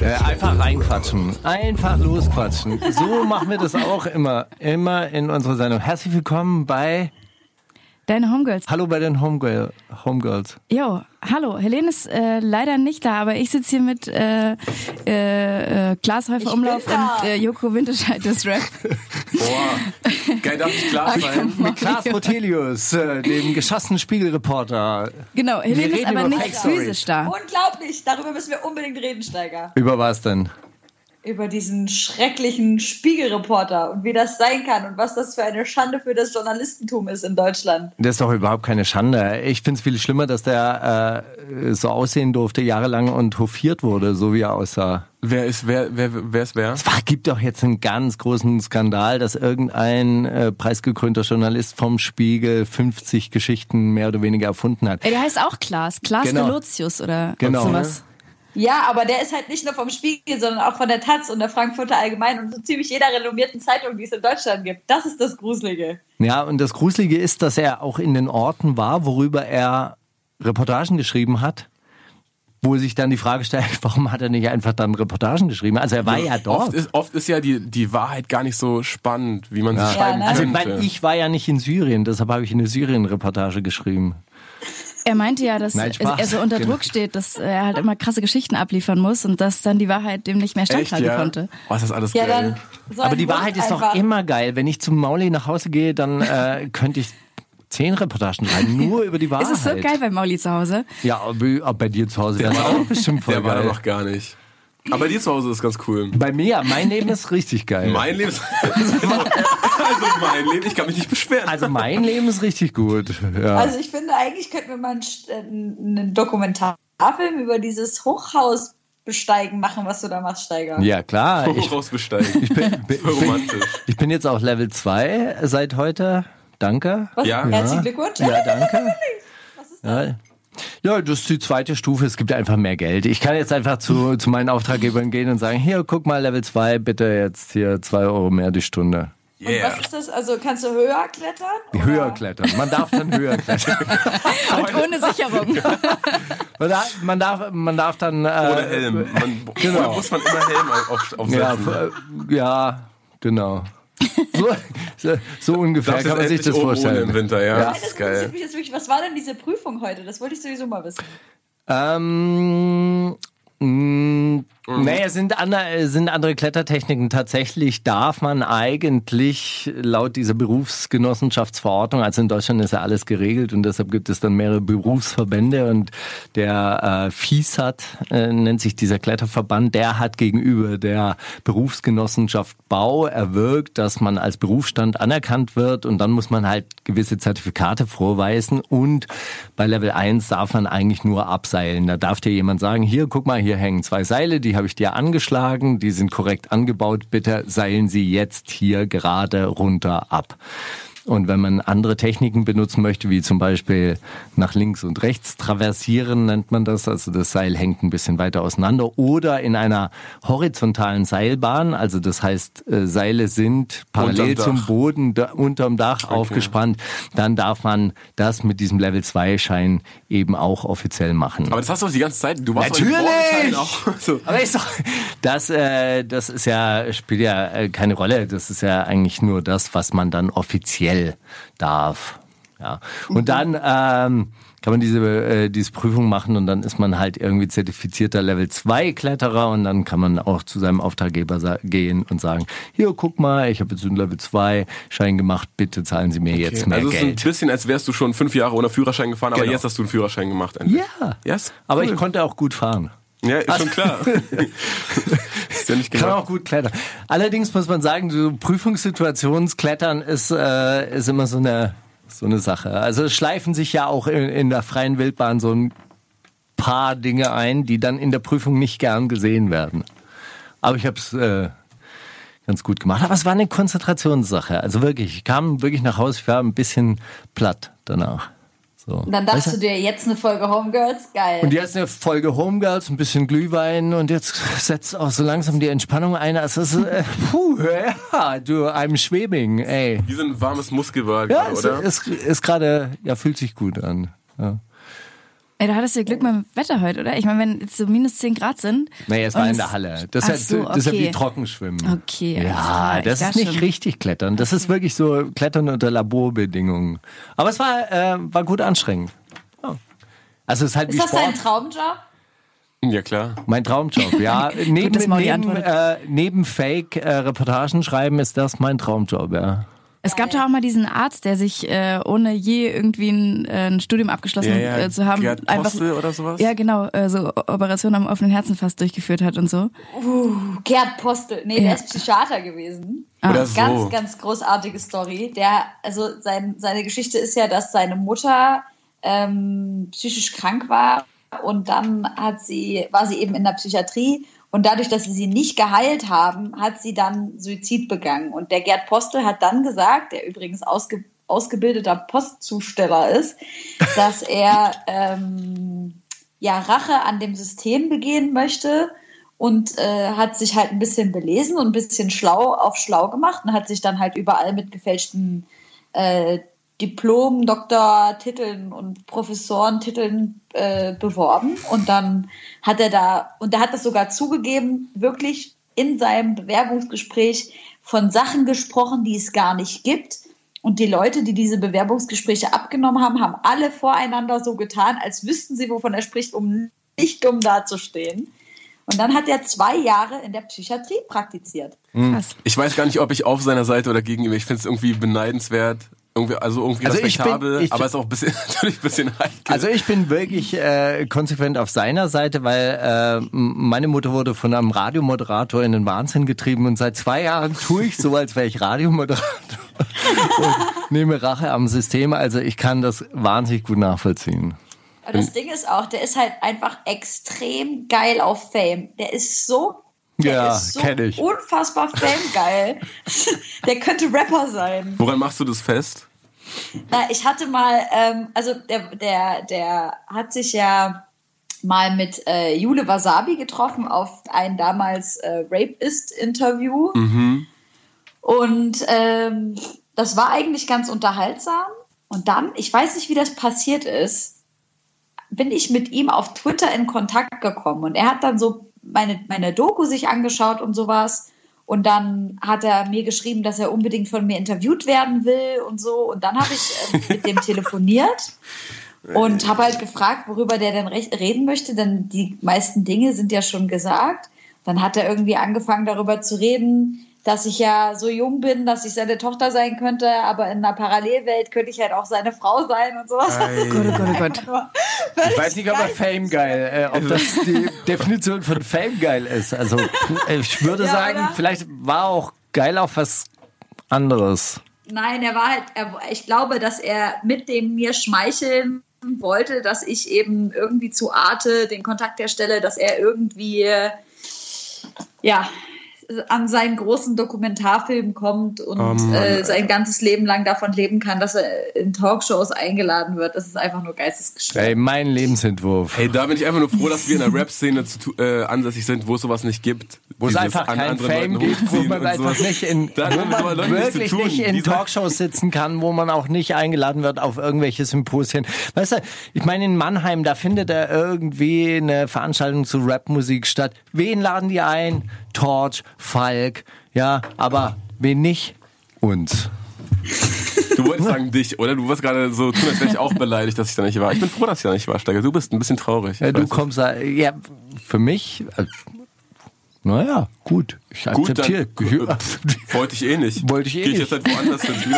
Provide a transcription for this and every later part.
äh, einfach reinquatschen. Einfach losquatschen. So machen wir das auch immer. Immer in unserer Sendung. Herzlich willkommen bei Deine Homegirls. Hallo bei den Homegirl, Homegirls. Jo, hallo. Helene ist äh, leider nicht da, aber ich sitze hier mit äh, äh, Klaas Häufer Umlauf und äh, Joko Winterscheid des Rap. Boah, geil, darf ich Klaas sein? mit Klaas Rotelius, äh, dem geschossenen Spiegelreporter. Genau, Helene ist aber nicht physisch da. Unglaublich, darüber müssen wir unbedingt reden, Steiger. Über was denn? Über diesen schrecklichen Spiegelreporter und wie das sein kann und was das für eine Schande für das Journalistentum ist in Deutschland. Das ist doch überhaupt keine Schande. Ich finde es viel schlimmer, dass der äh, so aussehen durfte jahrelang und hofiert wurde, so wie er aussah. Wer ist wer? Wer, wer ist wer? Es war, gibt doch jetzt einen ganz großen Skandal, dass irgendein äh, preisgekrönter Journalist vom Spiegel 50 Geschichten mehr oder weniger erfunden hat. Der heißt auch Klaas, Klaas genau. Relotius oder genau. sowas. Ja, aber der ist halt nicht nur vom Spiegel, sondern auch von der Taz und der Frankfurter Allgemein und so ziemlich jeder renommierten Zeitung, die es in Deutschland gibt. Das ist das Gruselige. Ja, und das Gruselige ist, dass er auch in den Orten war, worüber er Reportagen geschrieben hat wo sich dann die Frage stellt, warum hat er nicht einfach dann Reportagen geschrieben? Also er war ja, ja dort. Oft ist, oft ist, ja die, die Wahrheit gar nicht so spannend, wie man ja. sie schreiben ja, Also könnte. ich war ja nicht in Syrien, deshalb habe ich eine Syrien-Reportage geschrieben. Er meinte ja, dass Nein, er so unter genau. Druck steht, dass er halt immer krasse Geschichten abliefern muss und dass dann die Wahrheit dem nicht mehr standhalten ja? konnte. Oh, ist das alles ja, geil. Aber die Wahrheit ist doch immer geil. Wenn ich zum Mauli nach Hause gehe, dann äh, könnte ich zehn Reportagen schreiben, nur über die Wahrheit. Ist es so geil bei Mauli zu Hause? Ja, aber bei dir zu Hause wäre es auch bestimmt voll Der geil. war da noch gar nicht. Aber dir zu Hause ist ganz cool. Bei mir, mein Leben ist richtig geil. Mein Leben ist. Also mein Leben, ich kann mich nicht beschweren. Also mein Leben ist richtig gut. Ja. Also ich finde, eigentlich könnten wir mal einen, einen Dokumentarfilm über dieses Hochhaus besteigen machen, was du da machst, Steiger. Ja, klar. Hochhaus besteigen. Ich bin, bin, romantisch. Ich bin jetzt auch Level 2 seit heute. Danke. Was? Ja. Herzlichen Glückwunsch. Ja, danke. Was ist das? Ja. Ja, das ist die zweite Stufe. Es gibt einfach mehr Geld. Ich kann jetzt einfach zu, zu meinen Auftraggebern gehen und sagen, hier, guck mal, Level 2, bitte jetzt hier 2 Euro mehr die Stunde. Yeah. Und was ist das? Also kannst du höher klettern? Oder? Höher klettern. Man darf dann höher klettern. und ohne Sicherung. man, darf, man, darf, dann... Äh, Ohne Helm. Man, genau. muss man immer Helm auf, aufsetzen. Ja, ja, genau. So, so, so ungefähr das kann man sich das vorstellen. Im Winter, ja. ja. Das, ist geil. Mich jetzt wirklich, was war denn diese Prüfung heute? Das wollte ich sowieso mal wissen. Ähm, mh, Mhm. Naja, sind, andere, sind andere Klettertechniken. Tatsächlich darf man eigentlich laut dieser Berufsgenossenschaftsverordnung, also in Deutschland ist ja alles geregelt und deshalb gibt es dann mehrere Berufsverbände und der äh, FISAT äh, nennt sich dieser Kletterverband, der hat gegenüber der Berufsgenossenschaft Bau erwirkt, dass man als Berufsstand anerkannt wird und dann muss man halt gewisse Zertifikate vorweisen und bei Level 1 darf man eigentlich nur abseilen. Da darf dir jemand sagen, hier, guck mal, hier hängen zwei Seile, die die habe ich dir angeschlagen, die sind korrekt angebaut, bitte seilen Sie jetzt hier gerade runter ab. Und wenn man andere Techniken benutzen möchte, wie zum Beispiel nach links und rechts traversieren, nennt man das. Also das Seil hängt ein bisschen weiter auseinander. Oder in einer horizontalen Seilbahn. Also das heißt, äh, Seile sind parallel zum. Boden da, unterm Dach aufgespannt. Dann darf man das mit diesem Level 2 Schein eben auch offiziell machen. Aber das hast du doch die ganze Zeit. Du warst Natürlich! Vorentscheiden auch. So. Aber ist doch, das, äh, das ist ja, spielt ja äh, keine Rolle. Das ist ja eigentlich nur das, was man dann offiziell darf. Ja. Und dann ähm, kann man diese, äh, diese Prüfung machen und dann ist man halt irgendwie zertifizierter Level 2 Kletterer und dann kann man auch zu seinem Auftraggeber gehen und sagen, hier, guck mal, ich habe jetzt einen Level 2 Schein gemacht, bitte zahlen Sie mir jetzt mehr also es ist ein Geld. bisschen, als wärst du schon fünf Jahre ohne Führerschein gefahren, aber Genau. jetzt hast du einen Führerschein gemacht. endlich. Ja. Yes? Aber Cool. ich konnte auch gut fahren. Ja, ist schon klar. ist ja nicht Kann genau. auch gut klettern. Allerdings muss man sagen, so Prüfungssituationsklettern ist, äh, ist immer so eine, so eine Sache. Also es schleifen sich ja auch in, in der freien Wildbahn so ein paar Dinge ein, die dann in der Prüfung nicht gern gesehen werden. Aber ich habe es äh, ganz gut gemacht. Aber es war eine Konzentrationssache. Also wirklich, ich kam wirklich nach Hause, ich war ein bisschen platt danach. So. Und dann dachtest du dir, jetzt eine Folge Homegirls, geil. Und jetzt eine Folge Homegirls, ein bisschen Glühwein und jetzt setzt auch so langsam die Entspannung ein. Also es ist, äh, puh, ja, du, I'm schwebing, ey. Wie so ein warmes Muskelbad, Ja, gerade, es oder? ist, ist gerade, ja, fühlt sich gut an. Ja. Ey, da hattest du ja Glück mit dem Wetter heute, oder? Ich meine, wenn jetzt so minus 10 Grad sind. Nee, es war in der Halle. Das Ach ist, so, das ist ja okay. wie Trockenschwimmen. Okay, alles Ja, das ist nicht schon. richtig Klettern. Das ist wirklich so Klettern unter Laborbedingungen. Aber es war, äh, war gut anstrengend. Ja. Also es ist halt ist wie das Sport. dein Traumjob? Ja, klar. Mein Traumjob, ja. neben, neben, äh, neben Fake-Reportagen schreiben ist das mein Traumjob, ja. Es gab da auch mal diesen Arzt, der sich, äh, ohne je irgendwie ein, äh, ein Studium abgeschlossen Ja, ja, äh, zu haben, Gerd einfach. Postel oder sowas? Ja, genau, äh, so Operationen am offenen Herzen fast durchgeführt hat und so. Gerd Postel. Nee, Ja. der ist Psychiater gewesen. Oder so. Ganz, ganz großartige Story. Der, also sein, seine Geschichte ist ja, dass seine Mutter ähm, psychisch krank war und dann hat sie, war sie eben in der Psychiatrie und dadurch, dass sie sie nicht geheilt haben, hat sie dann Suizid begangen. Und der Gerd Postel hat dann gesagt, der übrigens ausge, ausgebildeter Postzusteller ist, dass er ähm, ja Rache an dem System begehen möchte und äh, hat sich halt ein bisschen belesen und ein bisschen schlau auf schlau gemacht und hat sich dann halt überall mit gefälschten äh, Diplom, Doktortiteln und Professorentiteln äh, beworben und dann hat er da und er hat das sogar zugegeben, wirklich in seinem Bewerbungsgespräch von Sachen gesprochen, die es gar nicht gibt. Und die Leute, die diese Bewerbungsgespräche abgenommen haben, haben alle voreinander so getan, als wüssten sie, wovon er spricht, um nicht dumm dazustehen. Und dann hat er zwei Jahre in der Psychiatrie praktiziert. Krass. Ich weiß gar nicht, ob ich auf seiner Seite oder gegen ihn bin. Ich finde es irgendwie beneidenswert. Irgendwie, also irgendwie Also ich bin- respektabel, ich- aber ist auch ein bisschen, natürlich ein bisschen heikel. Also ich bin wirklich äh, konsequent auf seiner Seite, weil äh, meine Mutter wurde von einem Radiomoderator in den Wahnsinn getrieben und seit zwei Jahren tue ich so, als wäre ich Radiomoderator und nehme Rache am System. Also ich kann das wahnsinnig gut nachvollziehen. Aber das Ding ist auch, der ist halt einfach extrem geil auf Fame. Der ist so, der Ja, ist so ich. unfassbar Fame-geil. der könnte Rapper sein. Woran machst du das fest? Na, ich hatte mal, ähm, also der, der, der hat sich ja mal mit äh, Jule Wasabi getroffen auf ein damals äh, Rapist-Interview. Und ähm, das war eigentlich ganz unterhaltsam. Und dann, ich weiß nicht, wie das passiert ist, bin ich mit ihm auf Twitter in Kontakt gekommen. Und er hat dann so meine, meine Doku sich angeschaut und sowas. Und dann hat er mir geschrieben, dass er unbedingt von mir interviewt werden will und so. Und dann habe ich äh, mit dem telefoniert und habe halt gefragt, worüber der denn reden möchte, denn die meisten Dinge sind ja schon gesagt. Dann hat er irgendwie angefangen darüber zu reden, dass ich ja so jung bin, dass ich seine Tochter sein könnte, aber in einer Parallelwelt könnte ich halt auch seine Frau sein und sowas. Gott, oh Gott, oh Gott. Ich weiß nicht, ob er Fame geil, äh, ob das die Definition von Fame geil ist. Also ich würde Ja, sagen, oder? vielleicht war auch geil auf was anderes. Nein, er war halt, er, ich glaube, dass er mit dem mir schmeicheln wollte, dass ich eben irgendwie zu Arte den Kontakt herstelle, dass er irgendwie, äh, ja, an seinen großen Dokumentarfilm kommt und Oh Mann, äh, sein ganzes Leben lang davon leben kann, dass er in Talkshows eingeladen wird. Das ist einfach nur geistesgestört. Ey, mein Lebensentwurf. Hey, da bin ich einfach nur froh, dass wir in der Rap-Szene äh, ansässig sind, wo es sowas nicht gibt. Wo es einfach an kein anderen Fame gibt, wo man einfach so. nicht in, Da wo man wirklich tun. nicht in Talkshows sitzen kann, wo man auch nicht eingeladen wird auf irgendwelche Symposien. Weißt du, ich meine in Mannheim, da findet er irgendwie eine Veranstaltung zu Rapmusik statt. Wen laden die ein? Torch, Falk, ja, aber wen nicht? Uns. Du wolltest sagen dich, oder? Du wolltest gerade so tun, als wäre ich auch beleidigt, dass ich da nicht war. Ich bin froh, dass ich da nicht war, Steiger. Du bist ein bisschen traurig. Ja, Ich du kommst, da- ja, für mich, äh, naja, gut. Ich Gut, akzeptiere. dann, äh, wollte ich eh nicht. Wollte ich eh Geh ich nicht. jetzt halt woanders hin.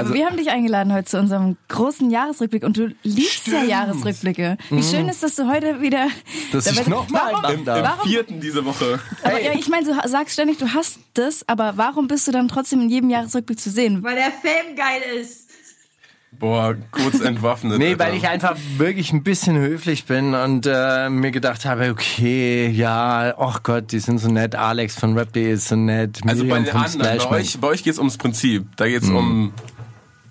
Also wir haben dich eingeladen heute zu unserem großen Jahresrückblick und du liebst ja Jahresrückblicke. Wie schön ist, dass du heute wieder. Mhm. Dass ich Dabei- noch mal warum, einladen darf. warum, Vierten diese Woche. aber, ja, ich meine, du sagst ständig, du hast das, aber warum bist du dann trotzdem in jedem Jahresrückblick zu sehen? Weil der Fame geil ist. Boah, kurz entwaffnet. Nee, Alter. weil ich einfach wirklich ein bisschen höflich bin und äh, mir gedacht habe, okay, ja, oh Gott, die sind so nett, Alex von Rap.de ist so nett, Also bei Miriam den anderen, bei euch, bei euch geht's ums Prinzip. Da geht's Mhm. um.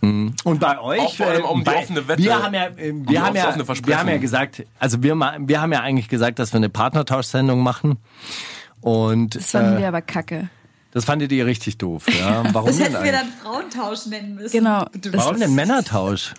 Und bei euch, Auch vor allem äh, um die bei, offene Wette. wir haben ja, äh, die wir haben ja, wir haben ja gesagt, also wir, wir haben ja eigentlich gesagt, dass wir eine Partnertauschsendung machen. Und Das fanden äh, wir aber kacke. das fandet ihr richtig doof, ja? Warum Das hätten wir dann Frauentausch nennen müssen. Genau. Warum denn Männertausch?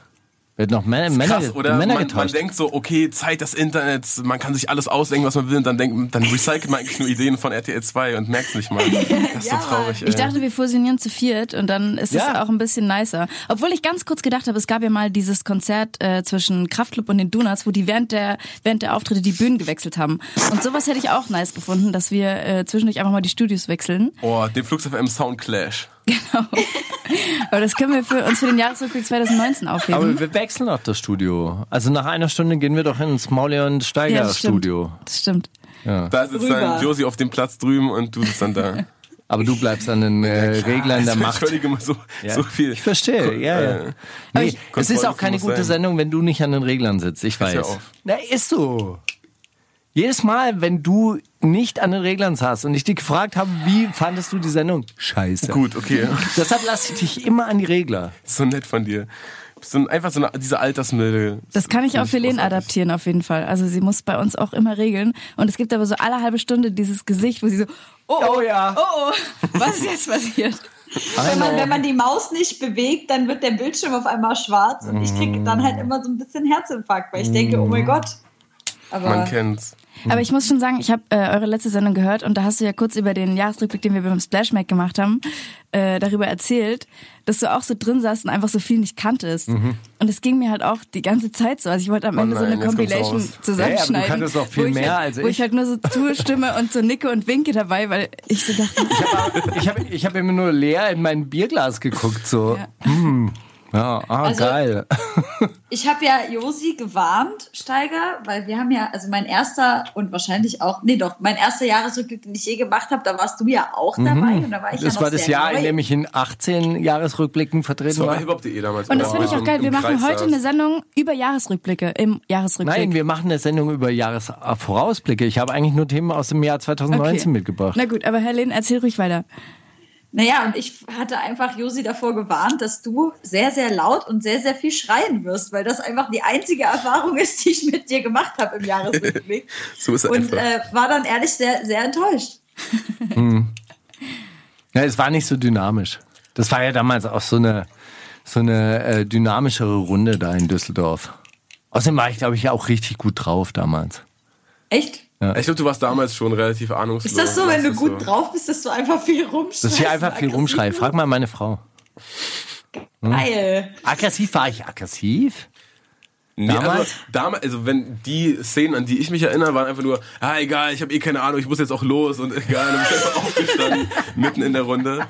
Wird noch Männer, Männer, Krass, oder Männer man, man denkt so, okay, Zeit des Internets, man kann sich alles ausdenken, was man will, und dann denkt, dann recycelt man eigentlich nur Ideen von RTL 2 und merkt's nicht mal. Das ist so Ja, traurig, ey. Ich dachte, wir fusionieren zu viert und dann ist es Ja. auch ein bisschen nicer. Obwohl ich ganz kurz gedacht habe, es gab ja mal dieses Konzert äh, zwischen Kraftclub und den Donuts, wo die während der während der Auftritte die Bühnen gewechselt haben. Und sowas hätte ich auch nice gefunden, dass wir äh, zwischendurch einfach mal die Studios wechseln. oh, den Flux FM Sound Clash. Aber das können wir für uns für den Jahresrückblick 2019 aufheben. Aber wir wechseln auch das Studio. Also nach einer Stunde gehen wir doch ins Mauli und Steiger das stimmt. Studio. Das stimmt. Da sitzt Rüber. dann Josi auf dem Platz drüben und du sitzt dann da. Aber du bleibst an den äh, Reglern der Macht. Entschuldige mal so, Ja. so viel. Ich verstehe, ja, ja. Äh, Nee, ich- es ist auch keine gute sein. Sendung, wenn du nicht an den Reglern sitzt. Ich weiß. ja auf. Na, ist so. Jedes Mal, wenn du nicht an den Reglern saßt und ich dich gefragt habe, wie fandest du die Sendung? Scheiße. Gut, okay. Deshalb lasse ich dich immer an die Regler. So nett von dir. Bist du einfach so eine, diese Altersmilde. Das kann ich Finde auf Helene adaptieren auf jeden Fall. Also sie muss bei uns auch immer regeln. Und es gibt aber so alle halbe Stunde dieses Gesicht, wo sie so, oh, oh, Oh ja. oh, oh, was ist jetzt passiert? Wenn man, wenn man die Maus nicht bewegt, dann wird der Bildschirm auf einmal schwarz und ich kriege dann halt immer so ein bisschen Herzinfarkt, weil ich denke, oh mein Gott. Aber Man kennt's. Aber ich muss schon sagen, ich habe äh, eure letzte Sendung gehört und da hast du ja kurz über den Jahresrückblick, den wir beim Splash Mac gemacht haben, äh, darüber erzählt, dass du auch so drin saßt und einfach so viel nicht kanntest. Und es ging mir halt auch die ganze Zeit so. Also ich wollte am Ende so nein, eine jetzt kommt's Compilation zusammenschneiden. Ja, aber du kanntest doch viel ich mehr halt, als Wo ich. ich halt nur so zustimme und so nicke und winke dabei, weil ich so dachte, Ich habe ich hab immer nur leer in mein Bierglas geguckt, so. Ja. Hm, ja, ah, Also- geil. ich habe ja Josi gewarnt, Steiger, weil wir haben ja, also mein erster und wahrscheinlich auch, nee doch, mein erster Jahresrückblick, den ich je gemacht habe, da warst du ja auch dabei und da war ich ja Das noch war das Jahr, neu. in dem ich in 18 Jahresrückblicken vertreten Das war hiphop.de damals. und das finde ich auch Im- geil. Wir im machen Kreis heute saß. eine Sendung über Jahresrückblicke im Jahresrückblick. Nein, wir machen eine Sendung über Jahresvorausblicke. Ich habe eigentlich nur Themen aus dem Jahr 2019 Okay. mitgebracht. Na gut, aber Helene, erzähl ruhig weiter. Naja, und ich hatte einfach Josi davor gewarnt, dass du sehr, sehr laut und sehr, sehr viel schreien wirst, weil das einfach die einzige Erfahrung ist, die ich mit dir gemacht habe im Jahresrückblick. So ist und äh, war dann ehrlich sehr, sehr enttäuscht. Ja, es war nicht so dynamisch. Das war ja damals auch so eine, so eine äh, dynamischere Runde da in Düsseldorf. Außerdem war ich, glaube ich, auch richtig gut drauf damals. Echt? Ich glaube, du warst damals schon relativ ahnungslos. Ist das so, wenn du gut so. drauf bist, dass du einfach viel rumschreist? Dass ich einfach viel rumschreie. Frag mal meine Frau. bist? Geil. Aggressiv war ich aggressiv? Nee, Damals? Also, damals, also wenn die Szenen, an die ich mich erinnere, waren einfach nur, ah egal, ich habe eh keine Ahnung, ich muss jetzt auch los und egal, dann bist du einfach aufgestanden, mitten in der Runde.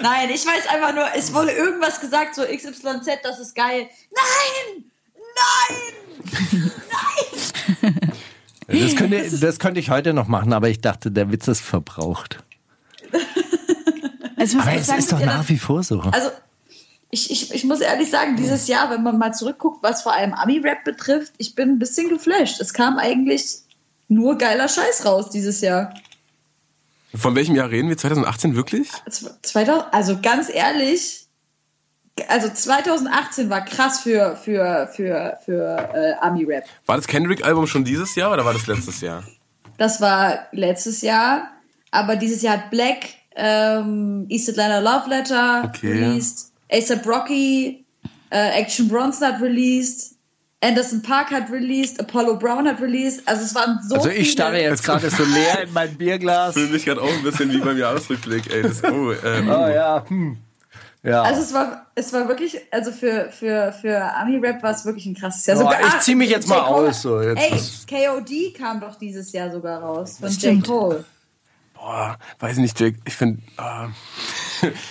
Nein, ich weiß einfach nur, es wurde irgendwas gesagt, so XYZ, das ist geil. Nein! Nein! Das könnte, das könnte ich heute noch machen, aber ich dachte, der Witz ist verbraucht. Also ich muss Aber es sagen, ist doch nach wie vor so. Also, ich, ich, ich muss ehrlich sagen, dieses Jahr, wenn man mal zurückguckt, was vor allem Ami-Rap betrifft, ich bin ein bisschen geflasht. Es kam eigentlich nur geiler Scheiß raus dieses Jahr. Von welchem Jahr reden wir? 2018 wirklich? 2000, also ganz ehrlich, also 2018 war krass für, für, für, für äh, Army-Rap. War das Kendrick-Album schon dieses Jahr oder war das letztes Jahr? Das war letztes Jahr, aber dieses Jahr hat Black, ähm, East Atlanta Love Letter Okay. released, ASAP Rocky, äh, Action Bronson hat released, Anderson Park hat released, Apollo Brown hat released. Also es waren so Also viele. ich starre jetzt gerade so leer in mein Bierglas. Fühle mich gerade auch ein bisschen wie beim Jahresrückblick. Ey, das, oh, ähm, Oh ja, hm. Ja. Also es war, es war wirklich, also für, für, für Ami-Rap war es wirklich ein krasses Jahr. Boah, Sogar- ich zieh mich jetzt mal aus, so, jetzt Ey, KOD kam doch dieses Jahr sogar raus von J. Cole. Boah, weiß ich nicht, Jake. Ich finde, ah.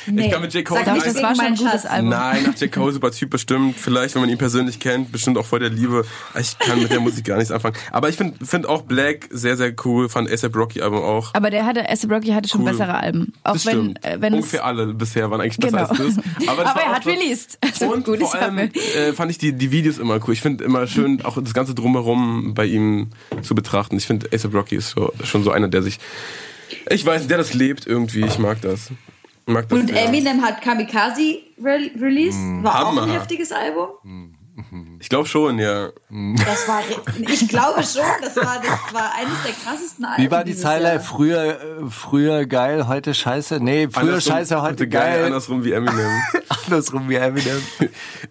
Nee. ich kann mit Jake Cole Sag ich, das war schon ein gutes. Album. Nein, nach Jack Cole super Typ bestimmt. Vielleicht, wenn man ihn persönlich kennt, bestimmt auch voll der Liebe. Ich kann mit der Musik gar nichts anfangen. Aber ich finde find auch Black sehr, sehr cool. Fand ASAP Rocky Album auch. Aber der hatte, A$AP Rocky hatte schon Cool. bessere Alben. Auch das wenn, äh, wenn Ungefähr alle bisher waren eigentlich besser Genau. als das. Aber, das Aber war er hat released. Also und gut, vor allem äh, fand ich die, die Videos immer cool. Ich finde immer schön, auch das ganze Drumherum bei ihm zu betrachten. Ich finde, ASAP Rocky ist so, schon so einer, der sich, ich weiß, nicht, der das lebt irgendwie. Ich mag das. Ich mag das Und sehr. Eminem hat Kamikaze re released. War auch ein Hammer. heftiges Album. Ich glaube schon, ja. Das war, ich glaube schon, das war, das war eines der krassesten Alben. Wie war die Zeile? Jahr. Früher, früher geil, heute scheiße? Nee, früher Andersrum- scheiße, heute geil. Andersrum wie Eminem. Andersrum wie Eminem.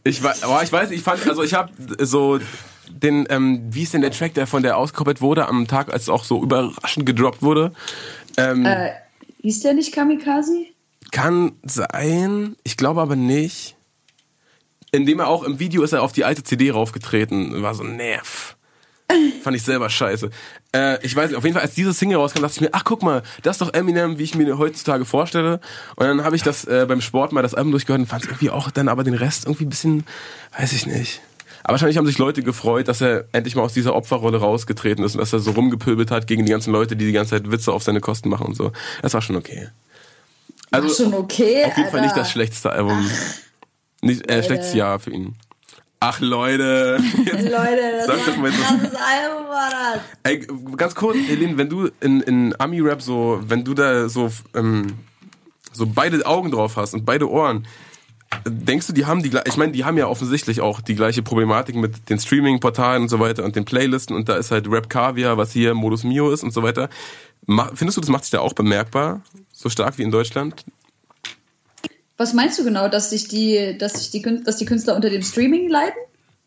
Ich weiß, aber ich weiß, ich fand, also ich habe so den, ähm, wie ist denn der Track, der von der ausgekoppelt wurde am Tag, als es auch so überraschend gedroppt wurde? Ähm, Äh, hieß der nicht Kamikaze? Kann sein, ich glaube aber nicht. Indem er auch im Video ist er auf die alte CD raufgetreten, war so nerv. Fand ich selber scheiße. Äh, ich weiß nicht, auf jeden Fall, als diese Single rauskam, dachte ich mir, ach guck mal, das ist doch Eminem, wie ich mir heutzutage vorstelle. Und dann habe ich das äh, beim Sport mal das Album durchgehört und fand es irgendwie auch dann aber den Rest irgendwie ein bisschen, weiß ich nicht. Aber wahrscheinlich haben sich Leute gefreut, dass er endlich mal aus dieser Opferrolle rausgetreten ist und dass er so rumgepöbelt hat gegen die ganzen Leute, die die ganze Zeit Witze auf seine Kosten machen und so. Das war schon okay. Also, War schon okay. auf jeden Fall nicht Alter. das schlechteste Album. Nicht, äh, schlechtes Jahr für ihn. Ach Leute. Jetzt, Leute, das Sag doch ein mal Album, war das. ey, ganz kurz, Helene, wenn du in, in Ami-Rap so, wenn du da so, ähm, so beide Augen drauf hast und beide Ohren, denkst du, die haben die ich meine, die haben ja offensichtlich auch die gleiche Problematik mit den Streaming-Portalen und so weiter und den Playlisten und da ist halt Rap Caviar, was hier Modus Mio ist und so weiter. Findest du, das macht sich da auch bemerkbar? So stark wie in Deutschland? Was meinst du genau, dass sich die, dass sich die, dass die Künstler unter dem Streaming leiden?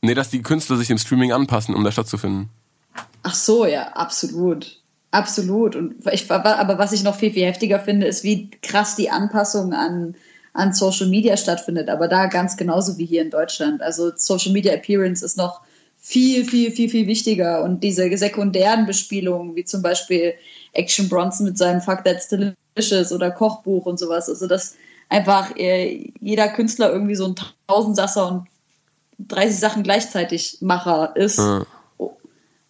Nee, dass die Künstler sich dem Streaming anpassen, um da stattzufinden. Ach so, ja, absolut. Absolut. Und ich, aber was ich noch viel, viel heftiger finde, ist, wie krass die Anpassung an, an Social Media stattfindet. Aber da ganz genauso wie hier in Deutschland. Also Social Media Appearance ist noch viel, viel, viel, viel wichtiger. Und diese sekundären Bespielungen, wie zum Beispiel Action Bronson mit seinem Fuck That's Delicious oder Kochbuch und sowas. Also dass einfach äh, jeder Künstler irgendwie so ein Tausendsasser und 30 Sachen gleichzeitig Macher ist. Ja.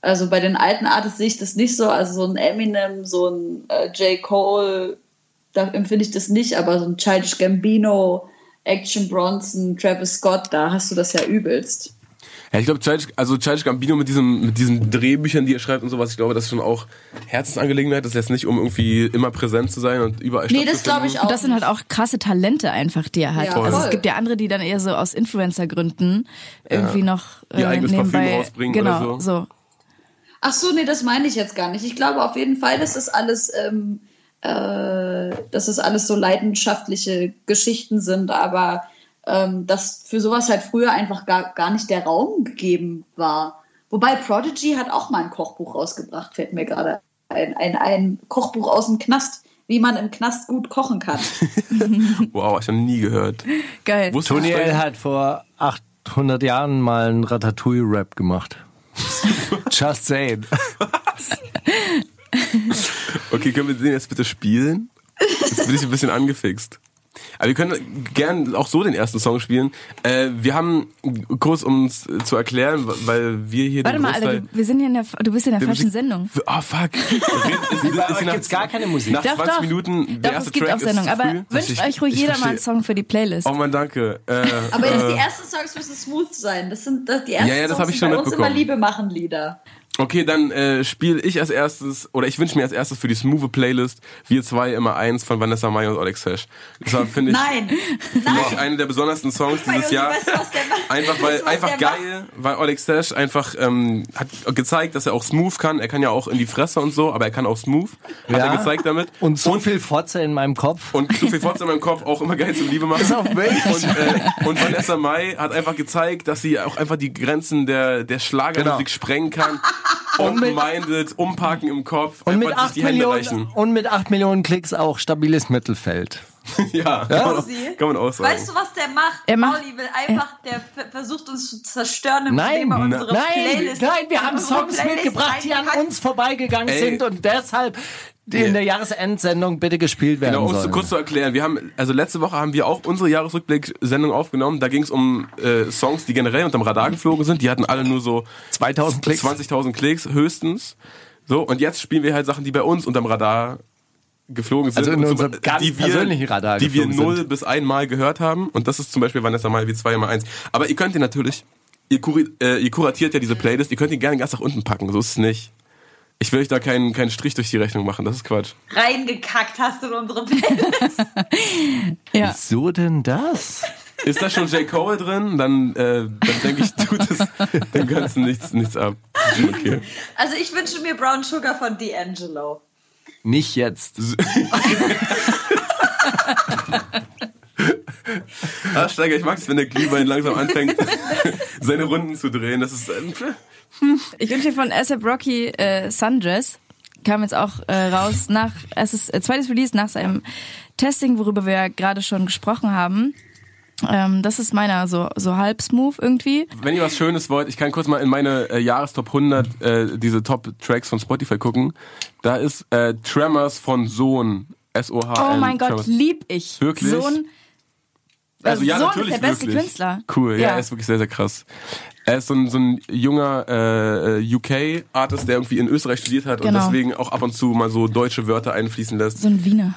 Also bei den alten Artists sehe ich das nicht so. Also so ein Eminem, so ein äh, J. Cole, da empfinde ich das nicht, aber so ein Childish Gambino, Action Bronson, Travis Scott, da hast du das ja übelst. Ja, ich glaube, Childish, also Childish Gambino mit, diesem, mit diesen Drehbüchern, die er schreibt und sowas, ich glaube, das ist schon auch Herzensangelegenheit. Das ist jetzt nicht, um irgendwie immer präsent zu sein und überall Nee, das glaube ich auch. Und das sind halt auch krasse Talente einfach, die er hat. Ja, also es gibt ja andere, die dann eher so aus Influencer-Gründen irgendwie noch äh, Ihr eigenes Parfüm nebenbei rausbringen genau, oder so. Ach so, nee, das meine ich jetzt gar nicht. Ich glaube auf jeden Fall, dass das alles, ähm, äh, dass das alles so leidenschaftliche Geschichten sind, aber ähm, dass für sowas halt früher einfach gar, gar nicht der Raum gegeben war. Wobei Prodigy hat auch mal ein Kochbuch rausgebracht, fällt mir gerade ein, ein, ein Kochbuch aus dem Knast, wie man im Knast gut kochen kann. Wow, hab ich noch nie gehört. Geil. Tony L. hat vor 800 Jahren mal einen Ratatouille-Rap gemacht. Just saying. Okay, können wir den jetzt bitte spielen? Jetzt bin ich ein bisschen angefixt. Aber wir können gern auch so den ersten Song spielen. Äh, wir haben kurz, um es zu erklären, weil wir hier Warte mal, Alter, du, wir sind hier in der, du bist in der der falschen Musik- Sendung. Oh fuck. Ist, ist, euch nach- gibt's gar keine Musik. Nach Doch, 20 doch. Minuten der Doch, erste es gibt Track auch Sendung, aber wünscht Ich- euch ruhig jeder mal einen verstehe. Song für die Playlist. Oh man, danke. Äh, Aber äh, die ersten Songs müssen smooth sein. Das sind das, die ersten Ja, ja, das Songs ich schon bei uns immer. Liebe machen Lieder. Okay, dann äh, spiele ich als erstes, oder ich wünsche mir als erstes für die smooth Playlist Wir zwei immer eins von Vanessa Mai und Alex Hesch. Deshalb finde ich, Nein, finde nein. ich eine der besondersten Songs dieses Jahr. weißt. Einfach weil einfach geil, weil Alex Hesch einfach ähm, hat gezeigt, dass er auch smooth kann. Er kann ja auch in die Fresse und so, aber er kann auch smooth. Hat Ja. er gezeigt damit. Und so viel Fotze in meinem Kopf. und zu viel Fotze in meinem Kopf auch immer geil zum Liebe machen. Ist auch wirklich. Und, äh, und Vanessa Mai hat einfach gezeigt, dass sie auch einfach die Grenzen der, der Schlagermusik Genau. sprengen kann. Open-minded, umparken im Kopf, Und mit, einfach sich 8 die Hände Millionen, und mit 8 Millionen Klicks auch stabiles Mittelfeld. Ja, Kann, man auch, kann man auch sagen. Weißt du, was der macht? Er macht- Mauli will einfach, der versucht uns zu zerstören, indem Nein, er nein, unsere nein, Playlist, wir haben Songs Playlist mitgebracht, die an uns vorbeigegangen Ey. sind und deshalb in der Jahresendsendung bitte gespielt werden Genau, um es sollen. kurz zu erklären, wir haben, also letzte Woche haben wir auch unsere Jahresrückblick-Sendung aufgenommen. Da ging es um äh, Songs, die generell unterm Radar geflogen sind. Die hatten alle nur so 2000 Klicks. 20.000 Klicks höchstens. So, und jetzt spielen wir halt Sachen, die bei uns unterm Radar geflogen sind. Also in unserem ganz persönlichen Radar Die wir null bis einmal gehört haben. Und das ist zum Beispiel Vanessa Mai wie zwei mal eins. Aber ihr könnt ihr natürlich, ihr, kuri, äh, ihr kuratiert ja diese Playlist, ihr könnt die gerne ganz nach unten packen. So ist es nicht. Ich will euch da keinen, keinen Strich durch die Rechnung machen. Das ist Quatsch. Reingekackt hast du in unsere Playlist. Ja. Wieso denn das? Ist da schon J. Cole drin, dann, äh, dann denke ich, tut es dem Ganzen nichts, nichts ab. Okay. Also ich wünsche mir Brown Sugar von D'Angelo. Nicht jetzt. Ah, Steiger, ich mag es, wenn der Glühwein langsam anfängt, seine Runden zu drehen. Das ist, äh, Ich wünsche dir von ASAP Rocky äh, Sundress. Kam jetzt auch äh, raus nach, es ist äh, zweites Release nach seinem Testing, worüber wir ja gerade schon gesprochen haben. Ähm, das ist meiner, so, so halb smooth irgendwie. wenn ihr was Schönes wollt, ich kann kurz mal in meine äh, Jahrestop 100 äh, diese Top-Tracks von Spotify gucken. Da ist äh, Tremors von Sohn. S-O-H-N. Oh mein Gott, Tremors. lieb ich. Wirklich? So ein, Also ja, Sohn natürlich ist der beste wirklich. Künstler. Cool, ja, Ja. er ist wirklich sehr, sehr krass. Er ist so ein, so ein junger äh, UK-Artist, der irgendwie in Österreich studiert hat Genau. und deswegen auch ab und zu mal so deutsche Wörter einfließen lässt. So ein Wiener.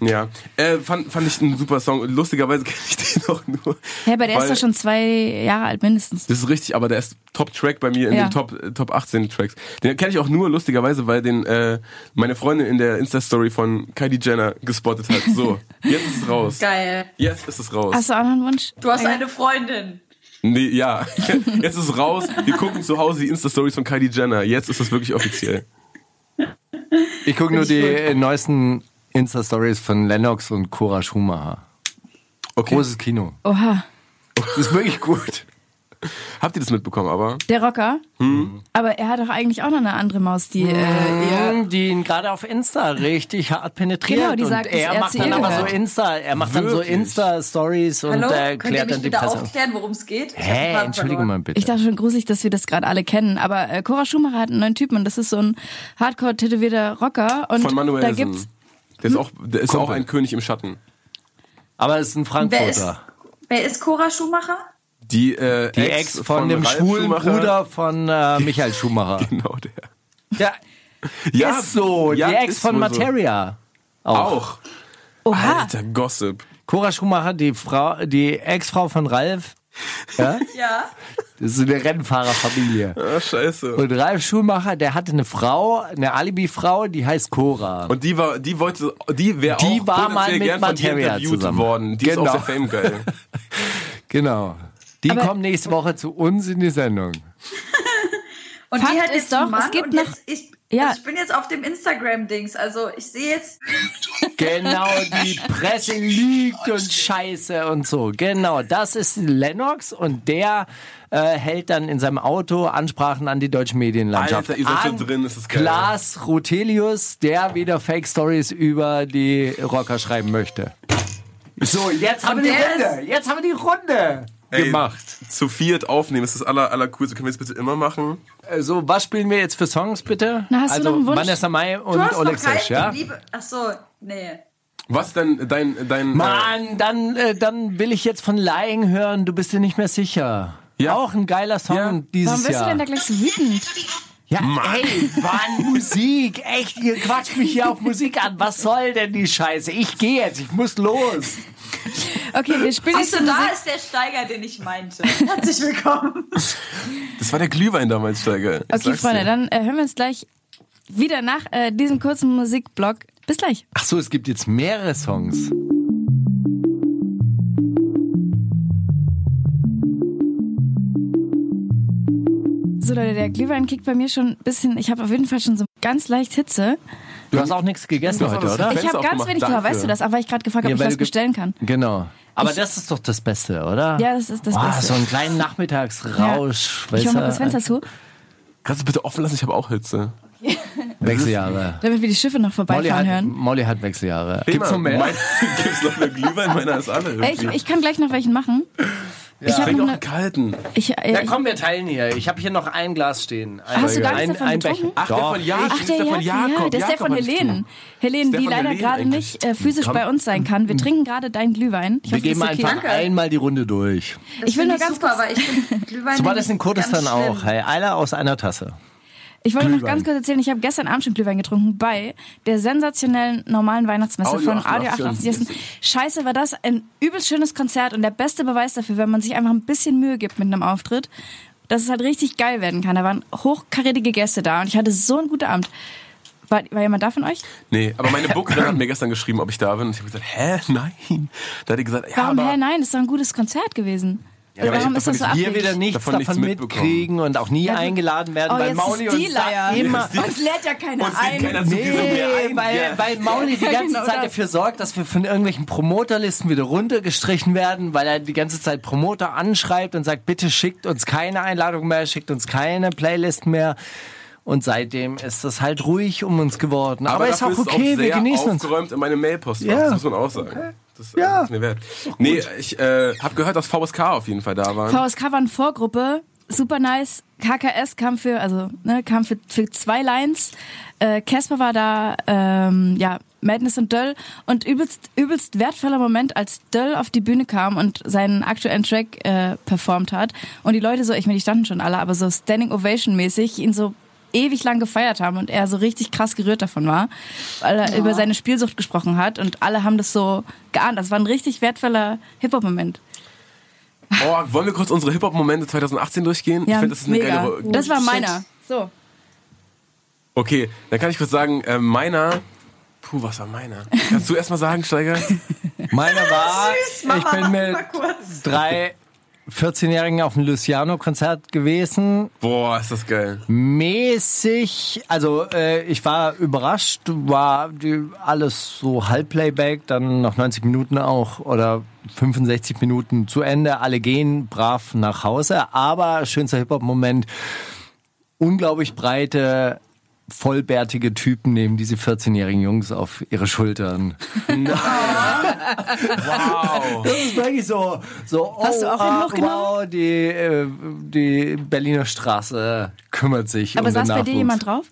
Ja, äh, fand, fand ich einen super Song. Lustigerweise kenne ich den auch nur. Ja, aber der weil- ist doch schon zwei Jahre alt mindestens. Das ist richtig, aber der ist Top-Track bei mir in Ja. den Top, äh, Top 18 Tracks. Den kenne ich auch nur lustigerweise, weil den äh, meine Freundin in der Insta-Story von Kylie Jenner gespottet hat. So, jetzt ist es raus. Geil. Jetzt ist es raus. Hast du auch noch einen Wunsch? Du hast Ja. eine Freundin. Nee, ja. Jetzt ist es raus. Wir gucken zu Hause die Insta-Stories von Kylie Jenner. Jetzt ist es wirklich offiziell. Ich gucke nur die äh, neuesten Insta-Stories von Lennox und Cora Schumacher. Okay. Großes Kino. Oha. Das ist wirklich gut. Habt ihr das mitbekommen, aber? Der Rocker. Hm. Aber er hat doch eigentlich auch noch eine andere Maus, die äh, eher Die ihn gerade auf Insta richtig hart penetriert. Genau, die und sagt, dass er er macht dann aber so. Insta, er macht dann so Wirklich? Insta-Stories und Hallo? äh, Könnt ihr klärt mich dann die Presse. auf. aufklären, worum es geht? Ich Hä, entschuldige verloren. mal bitte. Ich dachte schon gruselig, dass wir das gerade alle kennen, aber äh, Cora Schumacher hat einen neuen Typen und das ist so ein hardcore tätowierter Rocker und Von da Manuelsen. gibt's Der ist auch, der ist Kumpel. auch ein König im Schatten. Aber es ist ein Wer ist, Frankfurter. wer ist Cora Schumacher? Die, äh, Die Ex von, dem Ralf schwulen Schumacher. Bruder von äh, Michael Schumacher. Genau, der. Ja, Ja, ist so. ja, die Ex von wohl so. Materia. Auch. Auch. Oha. Alter, Gossip. Cora Schumacher, die Frau, die Ex-Frau von Ralf. Ja? Ja. Das ist eine Rennfahrerfamilie. Ah, scheiße. Und Ralf Schumacher, der hatte eine Frau, eine Alibi-Frau, die heißt Cora. Und die war, die wollte, die wäre Die auch war mal mit gern von dir Materia interviewt zusammen. worden. Die ist Genau. auch sehr fame geil. Genau. Die Aber- kommen nächste Woche zu uns in die Sendung. Und Fakt die hat ist jetzt doch, Mann es gibt noch- ich, Ja. also ich bin jetzt auf dem Instagram-Dings. Also ich sehe jetzt, Genau, die Presse lügt und Scheiße und so. Genau, das ist Lennox und der äh, hält dann in seinem Auto Ansprachen an die deutsche Medienlandschaft. Alter, ihr seid an so drin, ist geil. Klaas Ruthelius, der wieder Fake Stories über die Rocker schreiben möchte. So, jetzt haben wir die Runde. Jetzt haben wir die Runde Ey, gemacht. Zu viert aufnehmen, das ist das aller, aller coolste. Können wir das bitte immer machen? So, was spielen wir jetzt für Songs bitte? Na, hast du also noch einen Wunsch? Vanessa Mai und du Sesh, ja? Liebe. Ach so, nee. Was denn dein, dein, äh, Mann, dann, äh, dann will ich jetzt von Lying hören, du bist dir nicht mehr sicher. Ja. Auch ein geiler Song Ja. dieses Warum wirst Jahr. du denn da gleich so wütend? ja, ey, Mann, Musik, echt, ihr quatscht mich hier auf Musik an. Was soll denn die Scheiße? Ich gehe jetzt, ich muss los. Okay, wir spielen jetzt die da Musik. ist der Steiger, den ich meinte. Herzlich willkommen. Das war der Glühwein damals, Steiger. Ich Okay, Freunde, dir. dann äh, hören wir uns gleich wieder nach äh, diesem kurzen Musikblock. Bis gleich. Ach so, es gibt jetzt mehrere Songs. So Leute, der Glühwein kickt bei mir schon ein bisschen. Ich habe auf jeden Fall schon so ganz leicht Hitze. Du hast auch nichts gegessen heute, das oder? Ich habe ganz wenig danke. weißt du das? Aber ich gerade gefragt, ob Ja, ich weil was du ge- bestellen kann. Genau. Aber Ich- das ist doch das Beste, oder? Ja, das ist das Boah, Beste. so einen kleinen Nachmittagsrausch. Ich weißt mach mal du? das Fenster zu, Kannst du bitte offen lassen? Ich habe auch Hitze. Wechseljahre. damit wir die Schiffe noch Molly vorbeifahren hat, hören. Molly hat Wechseljahre. Gibt's noch mehr? Gibt's noch mehr Glühwein? Meiner ist alle. Ey, ich, ich kann gleich noch welchen machen. Ich habe noch eine. einen kalten. Ich, äh, Ja, ich, komm, wir teilen hier. Ich habe hier noch ein Glas stehen. Ein, Hast du gar nichts davon ein getrunken? Becher. Ach, der von Jakob. Ach, das der ist der von Jakob, ja, der ist der von Helene. Helene, die leider gerade nicht äh, physisch Komm. bei uns sein kann. Wir trinken gerade deinen Glühwein. Ich Wir hoffe, geben das okay. einfach einmal die Runde durch. Das Ich will nur ganz super, kurz- aber ich Glühwein So war das in Kurdistan auch. Hey, einer aus einer Tasse. Ich wollte noch Glühwein. ganz kurz erzählen, ich habe gestern Abend schon Glühwein getrunken bei der sensationellen normalen Weihnachtsmesse Audio von 88. Audio 88 Essen. Scheiße, war das ein übelst schönes Konzert und der beste Beweis dafür, wenn man sich einfach ein bisschen Mühe gibt mit einem Auftritt, dass es halt richtig geil werden kann. Da waren hochkarätige Gäste da und ich hatte so einen guten Abend. War, war jemand da von euch? Nee, aber meine Bookerin hat mir gestern geschrieben, ob ich da bin. Und ich habe gesagt, hä, nein. Da hat die gesagt, ja, Warum? aber Hä, nein, das ist doch ein gutes Konzert gewesen. Aber Warum ich ist das so davon Wir abwegig? wieder nichts Davon davon, nichts mitbekommen. mitkriegen und auch nie eingeladen werden, Oh, weil jetzt Mauli ist die uns sagt Leier. immer... Uns lädt ja keiner Uns ein. keiner Nee, ein. weil, Ja. weil Mauli die Ja, ganze genau Zeit das. dafür sorgt, dass wir von irgendwelchen Promoterlisten wieder runtergestrichen werden, weil er die ganze Zeit Promoter anschreibt und sagt, bitte schickt uns keine Einladung mehr, schickt uns keine Playlist mehr. Und seitdem ist das halt ruhig um uns geworden. Aber, ist auch okay, es auch wir genießen uns. aufgeräumt in meine Mailpost. Ja. Das muss man auch sagen. Das Ja. ist mir wert. Nee, ich äh, habe gehört, dass VSK auf jeden Fall da waren. VSK war eine Vorgruppe, super nice. KKS kam für, also ne, kam für, für zwei Lines. Äh, Casper war da, ähm, ja, Madness und Döll und übelst, übelst wertvoller Moment, als Döll auf die Bühne kam und seinen aktuellen Track äh, performt hat und die Leute so, ich meine, die standen schon alle, aber so Standing Ovation mäßig ihn so ewig lang gefeiert haben und er so richtig krass gerührt davon war, weil er über seine Spielsucht gesprochen hat und alle haben das so geahnt. Das war ein richtig wertvoller Hip-Hop-Moment. Oh, wollen wir kurz unsere Hip-Hop-Momente 2018 durchgehen? ich finde, das ist eine mega. geile... Das war meiner. So. Okay, dann kann ich kurz sagen, äh, meiner... Puh, was war meiner? Kannst du erst mal sagen, Steiger? Meiner war, Mama, ich bin mit mal kurz. drei 14-Jährigen auf dem Luciano-Konzert gewesen. Boah, ist das geil. mäßig, also äh, ich war überrascht, war die, alles so Halbplayback, dann noch 90 Minuten auch oder 65 Minuten zu Ende, alle gehen brav nach Hause, aber schönster Hip-Hop-Moment, unglaublich breite, vollbärtige Typen nehmen diese 14-jährigen Jungs auf ihre Schultern. Wow. Das ist wirklich so, so oh, Hast du auch ah, hochgenommen? wow, die, äh, die Berliner Straße kümmert sich Aber um den saß bei Nachwuchs. dir jemand drauf?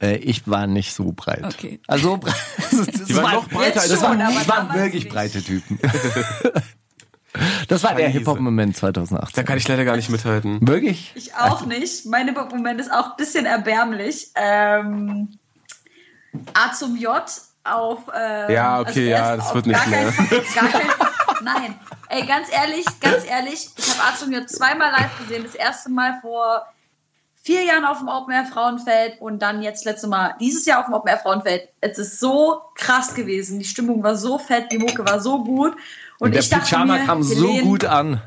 Äh, ich war nicht so breit. Okay. Also so breit. Das, Die waren noch breiter als das schon, waren, aber das waren wirklich breite Typen. Das war der Scheiße. Hip-Hop-Moment Da 2018. kann ich leider gar nicht mithalten. Wirklich? Ich auch nicht. Mein Moment ist auch ein bisschen erbärmlich. Ähm, A zum J auf. Ähm, Ja, okay, er ja, das wird nicht mehr. Gar kein, nein. Ey, ganz ehrlich, ganz ehrlich, ich habe A zum J zweimal live gesehen. Das erste Mal vor vier Jahren auf dem Open Air Frauenfeld und dann jetzt letzte Mal dieses Jahr auf dem Open Air Frauenfeld. Es ist so krass gewesen. Die Stimmung war so fett, die Mucke war so gut. Und, Und der ich dachte Pyjama mir, kam so Helene, gut an.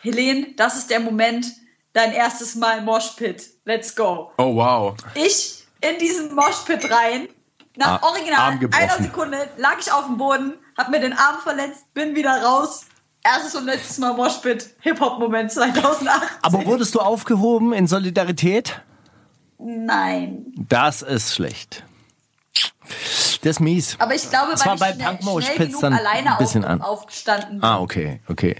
Helene, das ist der Moment, dein erstes Mal Moshpit. Let's go. Oh, wow. Ich in diesen Moshpit rein. Nach Ah, original einer Sekunde lag ich auf dem Boden, hab mir den Arm verletzt, bin wieder raus. Erstes und letztes Mal Moshpit. Hip-Hop-Moment 2008. Aber wurdest du aufgehoben in Solidarität? Nein. Das ist schlecht. Das ist mies. Aber ich glaube, Das war weil bei ich schnell, Punk Mosh schnell Pits genug dann alleine ein bisschen auf, an. aufgestanden bin. Ah, okay, okay.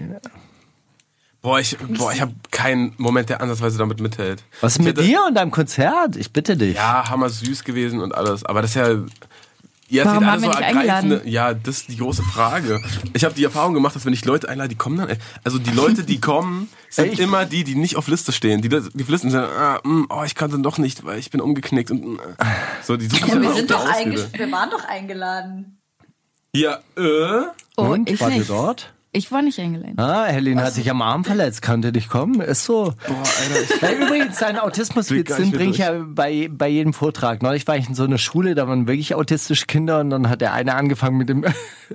Boah, ich, boah, ich habe keinen Moment, der ansatzweise damit mithält. Was ist mit hätte- dir und deinem Konzert? Ich bitte dich. Ja, hammer süß gewesen und alles. Aber das ist ja. Ihr Warum haben alle wir so nicht eingeladen? Ja, das ist die große Frage. Ich habe die Erfahrung gemacht, dass wenn ich Leute einlade, die kommen dann. Also die Leute, die kommen, sind ich- immer die, die nicht auf Liste stehen. Die, die auf Listen sind, ah, mm, oh, ich kann dann doch nicht, weil ich bin umgeknickt und mm, so. Die suchen Ja, wir, sind doch wir waren doch eingeladen. Ja, äh. Oh, Und, ich war nicht. dort? Ich war nicht eingeladen. Ah, Helene hat sich am Arm verletzt, konnte nicht kommen. Ist so. Boah, Alter, ich übrigens, seinen Autismuswitz, den bringe ich ja bei, bei jedem Vortrag. Neulich war ich in so einer Schule, da waren wirklich autistische Kinder und dann hat der eine angefangen mit dem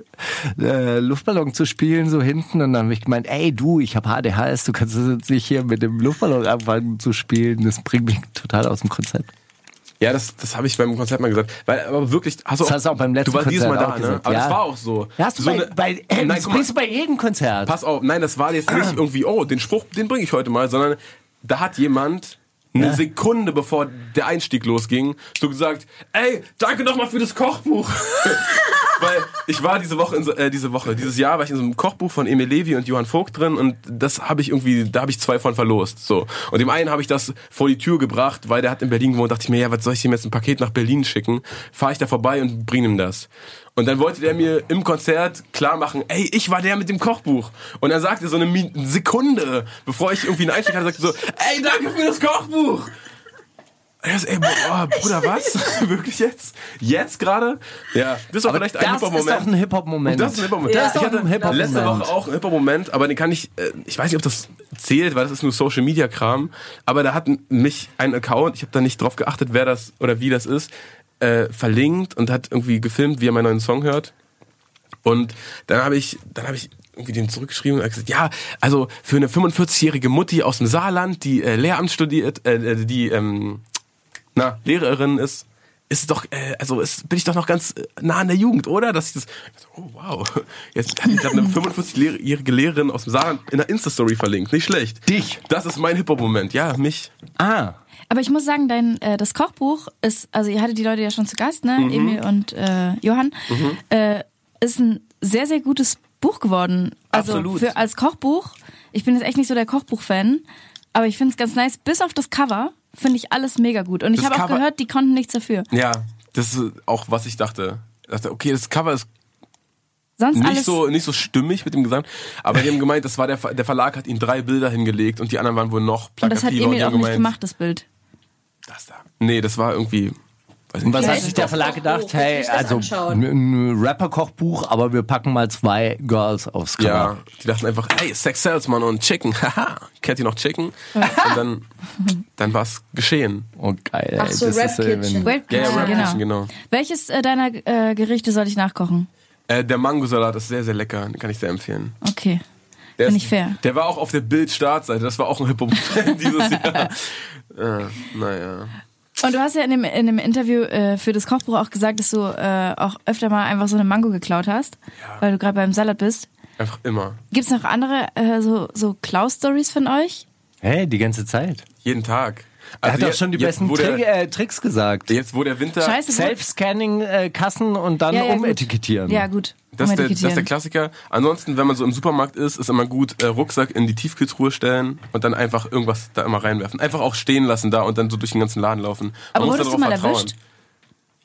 äh, Luftballon zu spielen, so hinten. Und dann habe ich gemeint, ey du, ich habe ADHS, du kannst jetzt nicht hier mit dem Luftballon anfangen zu spielen. Das bringt mich total aus dem Konzept. Ja, das, das habe ich beim Konzert mal gesagt. Weil, aber wirklich, hast du Das hast du auch beim letzten Du warst dieses Mal Konzert da, auch ne? gesagt, Aber ja. das war auch so. Ja, hast du so bei, eine- bei, äh, Nein, das bringst du bei jedem Konzert. pass auf, nein, das war jetzt nicht irgendwie, oh, den Spruch, den bringe ich heute mal, sondern da hat jemand eine Sekunde bevor der Einstieg losging, so gesagt, ey, danke nochmal für das Kochbuch. Weil ich war diese Woche, in so, äh, diese Woche, dieses Jahr war ich in so einem Kochbuch von Emil Levy und Johann Vogt drin und das habe ich irgendwie, da habe ich zwei von verlost. So. Und dem einen habe ich das vor die Tür gebracht, weil der hat in Berlin gewohnt, dachte ich mir, ja, was soll ich ihm jetzt ein Paket nach Berlin schicken? Fahre ich da vorbei und bring ihm das. Und dann wollte der mir im Konzert klar machen, ey, ich war der mit dem Kochbuch. Und er sagte so eine Sekunde, bevor ich irgendwie einen Einstieg hatte, sagte so, ey, danke für das Kochbuch. Er ist, ey, boah, Bruder, was? Wirklich jetzt? Jetzt gerade? Ja, das Aber vielleicht ein das ist Hip-Hop-Moment. doch ein Hip-Hop-Moment. Das ist ein Hip-Hop-Moment. Das ist ich hatte ein Hip-Hop-Moment. letzte Woche auch einen Hip-Hop-Moment, aber den kann ich, äh, ich weiß nicht, ob das zählt, weil das ist nur Social-Media-Kram, aber da hat mich ein Account, ich habe da nicht drauf geachtet, wer das oder wie das ist, äh, verlinkt und hat irgendwie gefilmt, wie er meinen neuen Song hört. Und dann habe ich, dann habe ich irgendwie den zurückgeschrieben und gesagt, ja, also für eine 45-jährige Mutti aus dem Saarland, die äh, Lehramt studiert, äh, äh, die ähm, na, Lehrerin ist, ist es doch, äh, also ist, bin ich doch noch ganz äh, nah an der Jugend, oder? Dass ich das, oh wow, jetzt hat ich eine 45-jährige Lehrerin aus dem Saarland in der Insta-Story verlinkt, nicht schlecht. Dich. Das ist mein Hip-Hop-Moment, ja, mich. Ah, Aber ich muss sagen, dein äh, das Kochbuch ist, also ihr hattet die Leute ja schon zu Gast, ne? Mhm. Emil und äh, Johann, äh, ist ein sehr, sehr gutes Buch geworden. Also Absolut. für als Kochbuch. Ich bin jetzt echt nicht so der Kochbuch-Fan, aber ich finde es ganz nice. Bis auf das Cover finde ich alles mega gut. Und ich habe auch gehört, die konnten nichts dafür. Ja, das ist auch, was ich dachte. Ich dachte, okay, das Cover ist Sonst nicht alles. so nicht so stimmig mit dem Gesang, aber die haben gemeint, das war der Ver- der Verlag hat ihnen drei Bilder hingelegt und die anderen waren wohl noch und das hat plakativer Emil die auch haben nicht gemeint, gemacht, das Bild. Das da. Nee, das war irgendwie weiß und nicht. was hat ich sich der Verlag gedacht? Hey, also anschauen. ein Rapper-Kochbuch, aber wir packen mal zwei Girls aufs Cover. Ja, die dachten einfach, ey, Sex Sells, Mann, und Chicken, haha. Kennt ihr noch Chicken? Und dann, dann war's geschehen. Oh geil. Ach ey, so, das Rap ist wenn- Ja, ja, Rap genau. Kitchen, genau. Welches äh, deiner äh, Gerichte soll ich nachkochen? Äh, der Mangosalat ist sehr, sehr lecker, den kann ich sehr empfehlen. Okay. Der Finde ist- ich fair. Der war auch auf der Bild-Startseite, das war auch ein Hip-Hop dieses Jahr. äh, naja. Und du hast ja in dem, in dem Interview äh, für das Kochbuch auch gesagt, dass du äh, auch öfter mal einfach so eine Mango geklaut hast, weil du gerade beim Salat bist. Einfach immer. Gibt's noch andere äh, so, so Klau-Stories von euch? Hey, die ganze Zeit. Jeden Tag. Er hat Also doch schon die besten wo der, Tri äh, Tricks gesagt. Jetzt, wo der Winter... Scheiße. Self-Scanning-Kassen und dann Ja, ja, gut. umetikettieren. Ja, gut. Das ist, der, das ist der. Klassiker. Ansonsten, wenn man so im Supermarkt ist, ist immer gut, äh, Rucksack in die Tiefkühltruhe stellen und dann einfach irgendwas da immer reinwerfen. Einfach auch stehen lassen da und dann so durch den ganzen Laden laufen. Man Aber muss wurdest du darauf mal vertrauen. erwischt?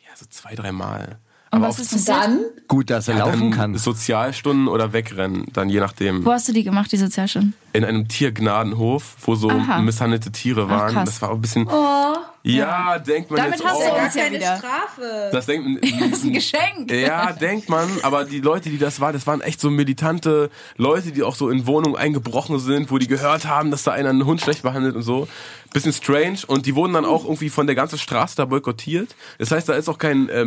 Ja, so zwei, dreimal. Und Aber was ist passiert? dann, Gut, dass er ja, laufen kann. Sozialstunden oder wegrennen, dann je nachdem. Wo hast du die gemacht, die Sozialstunden? In einem Tiergnadenhof, wo so Aha. misshandelte Tiere waren. krass. das war auch ein bisschen. oh, Ja, denkt man Damit jetzt hast du auch. gar uns ja keine wieder. Strafe. Das denkt Das ist ein Geschenk. Ja, denkt man, aber die Leute, die das waren, das waren echt so militante Leute, die auch so in Wohnungen eingebrochen sind, wo die gehört haben, dass da einer einen Hund schlecht behandelt und so. Bisschen strange und die wurden dann auch irgendwie von der ganzen Straße da boykottiert. Das heißt, da ist auch kein äh,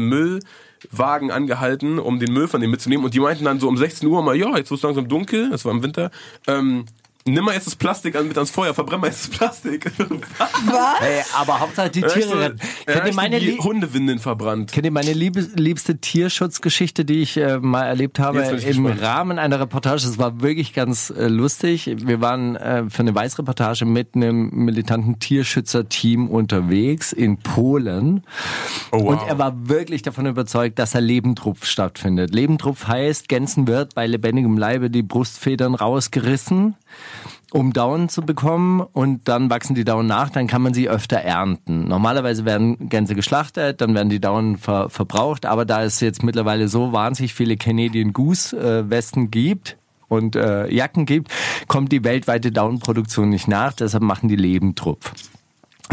Müllwagen angehalten, um den Müll von denen mitzunehmen. Und die meinten dann so um 16 Uhr mal, ja, jetzt wird es langsam dunkel, das war im Winter, ähm, nimm mal jetzt das Plastik an, mit ans Feuer, verbrenn mal jetzt das Plastik. Hey, aber Hauptsache die Tiere retten. Kennt ihr meine, die Hundewindeln verbrannt. Kennt ihr meine liebste Tierschutzgeschichte, die ich äh, mal erlebt habe im gespannt. Rahmen einer Reportage? Das war wirklich ganz äh, lustig. Wir waren äh, für eine Weißreportage mit einem militanten Tierschützerteam unterwegs in Polen. Oh, wow. Und er war wirklich davon überzeugt, dass er Lebendrupf stattfindet. Lebendrupf heißt, Gänsen wird bei lebendigem Leibe die Brustfedern rausgerissen um Daunen zu bekommen und dann wachsen die Daunen nach, dann kann man sie öfter ernten. Normalerweise werden Gänse geschlachtet, dann werden die Daunen ver verbraucht, aber da es jetzt mittlerweile so wahnsinnig viele Canadian Goose äh, Westen gibt und äh, Jacken gibt, kommt die weltweite Daunenproduktion nicht nach, deshalb machen die Lebendrupf.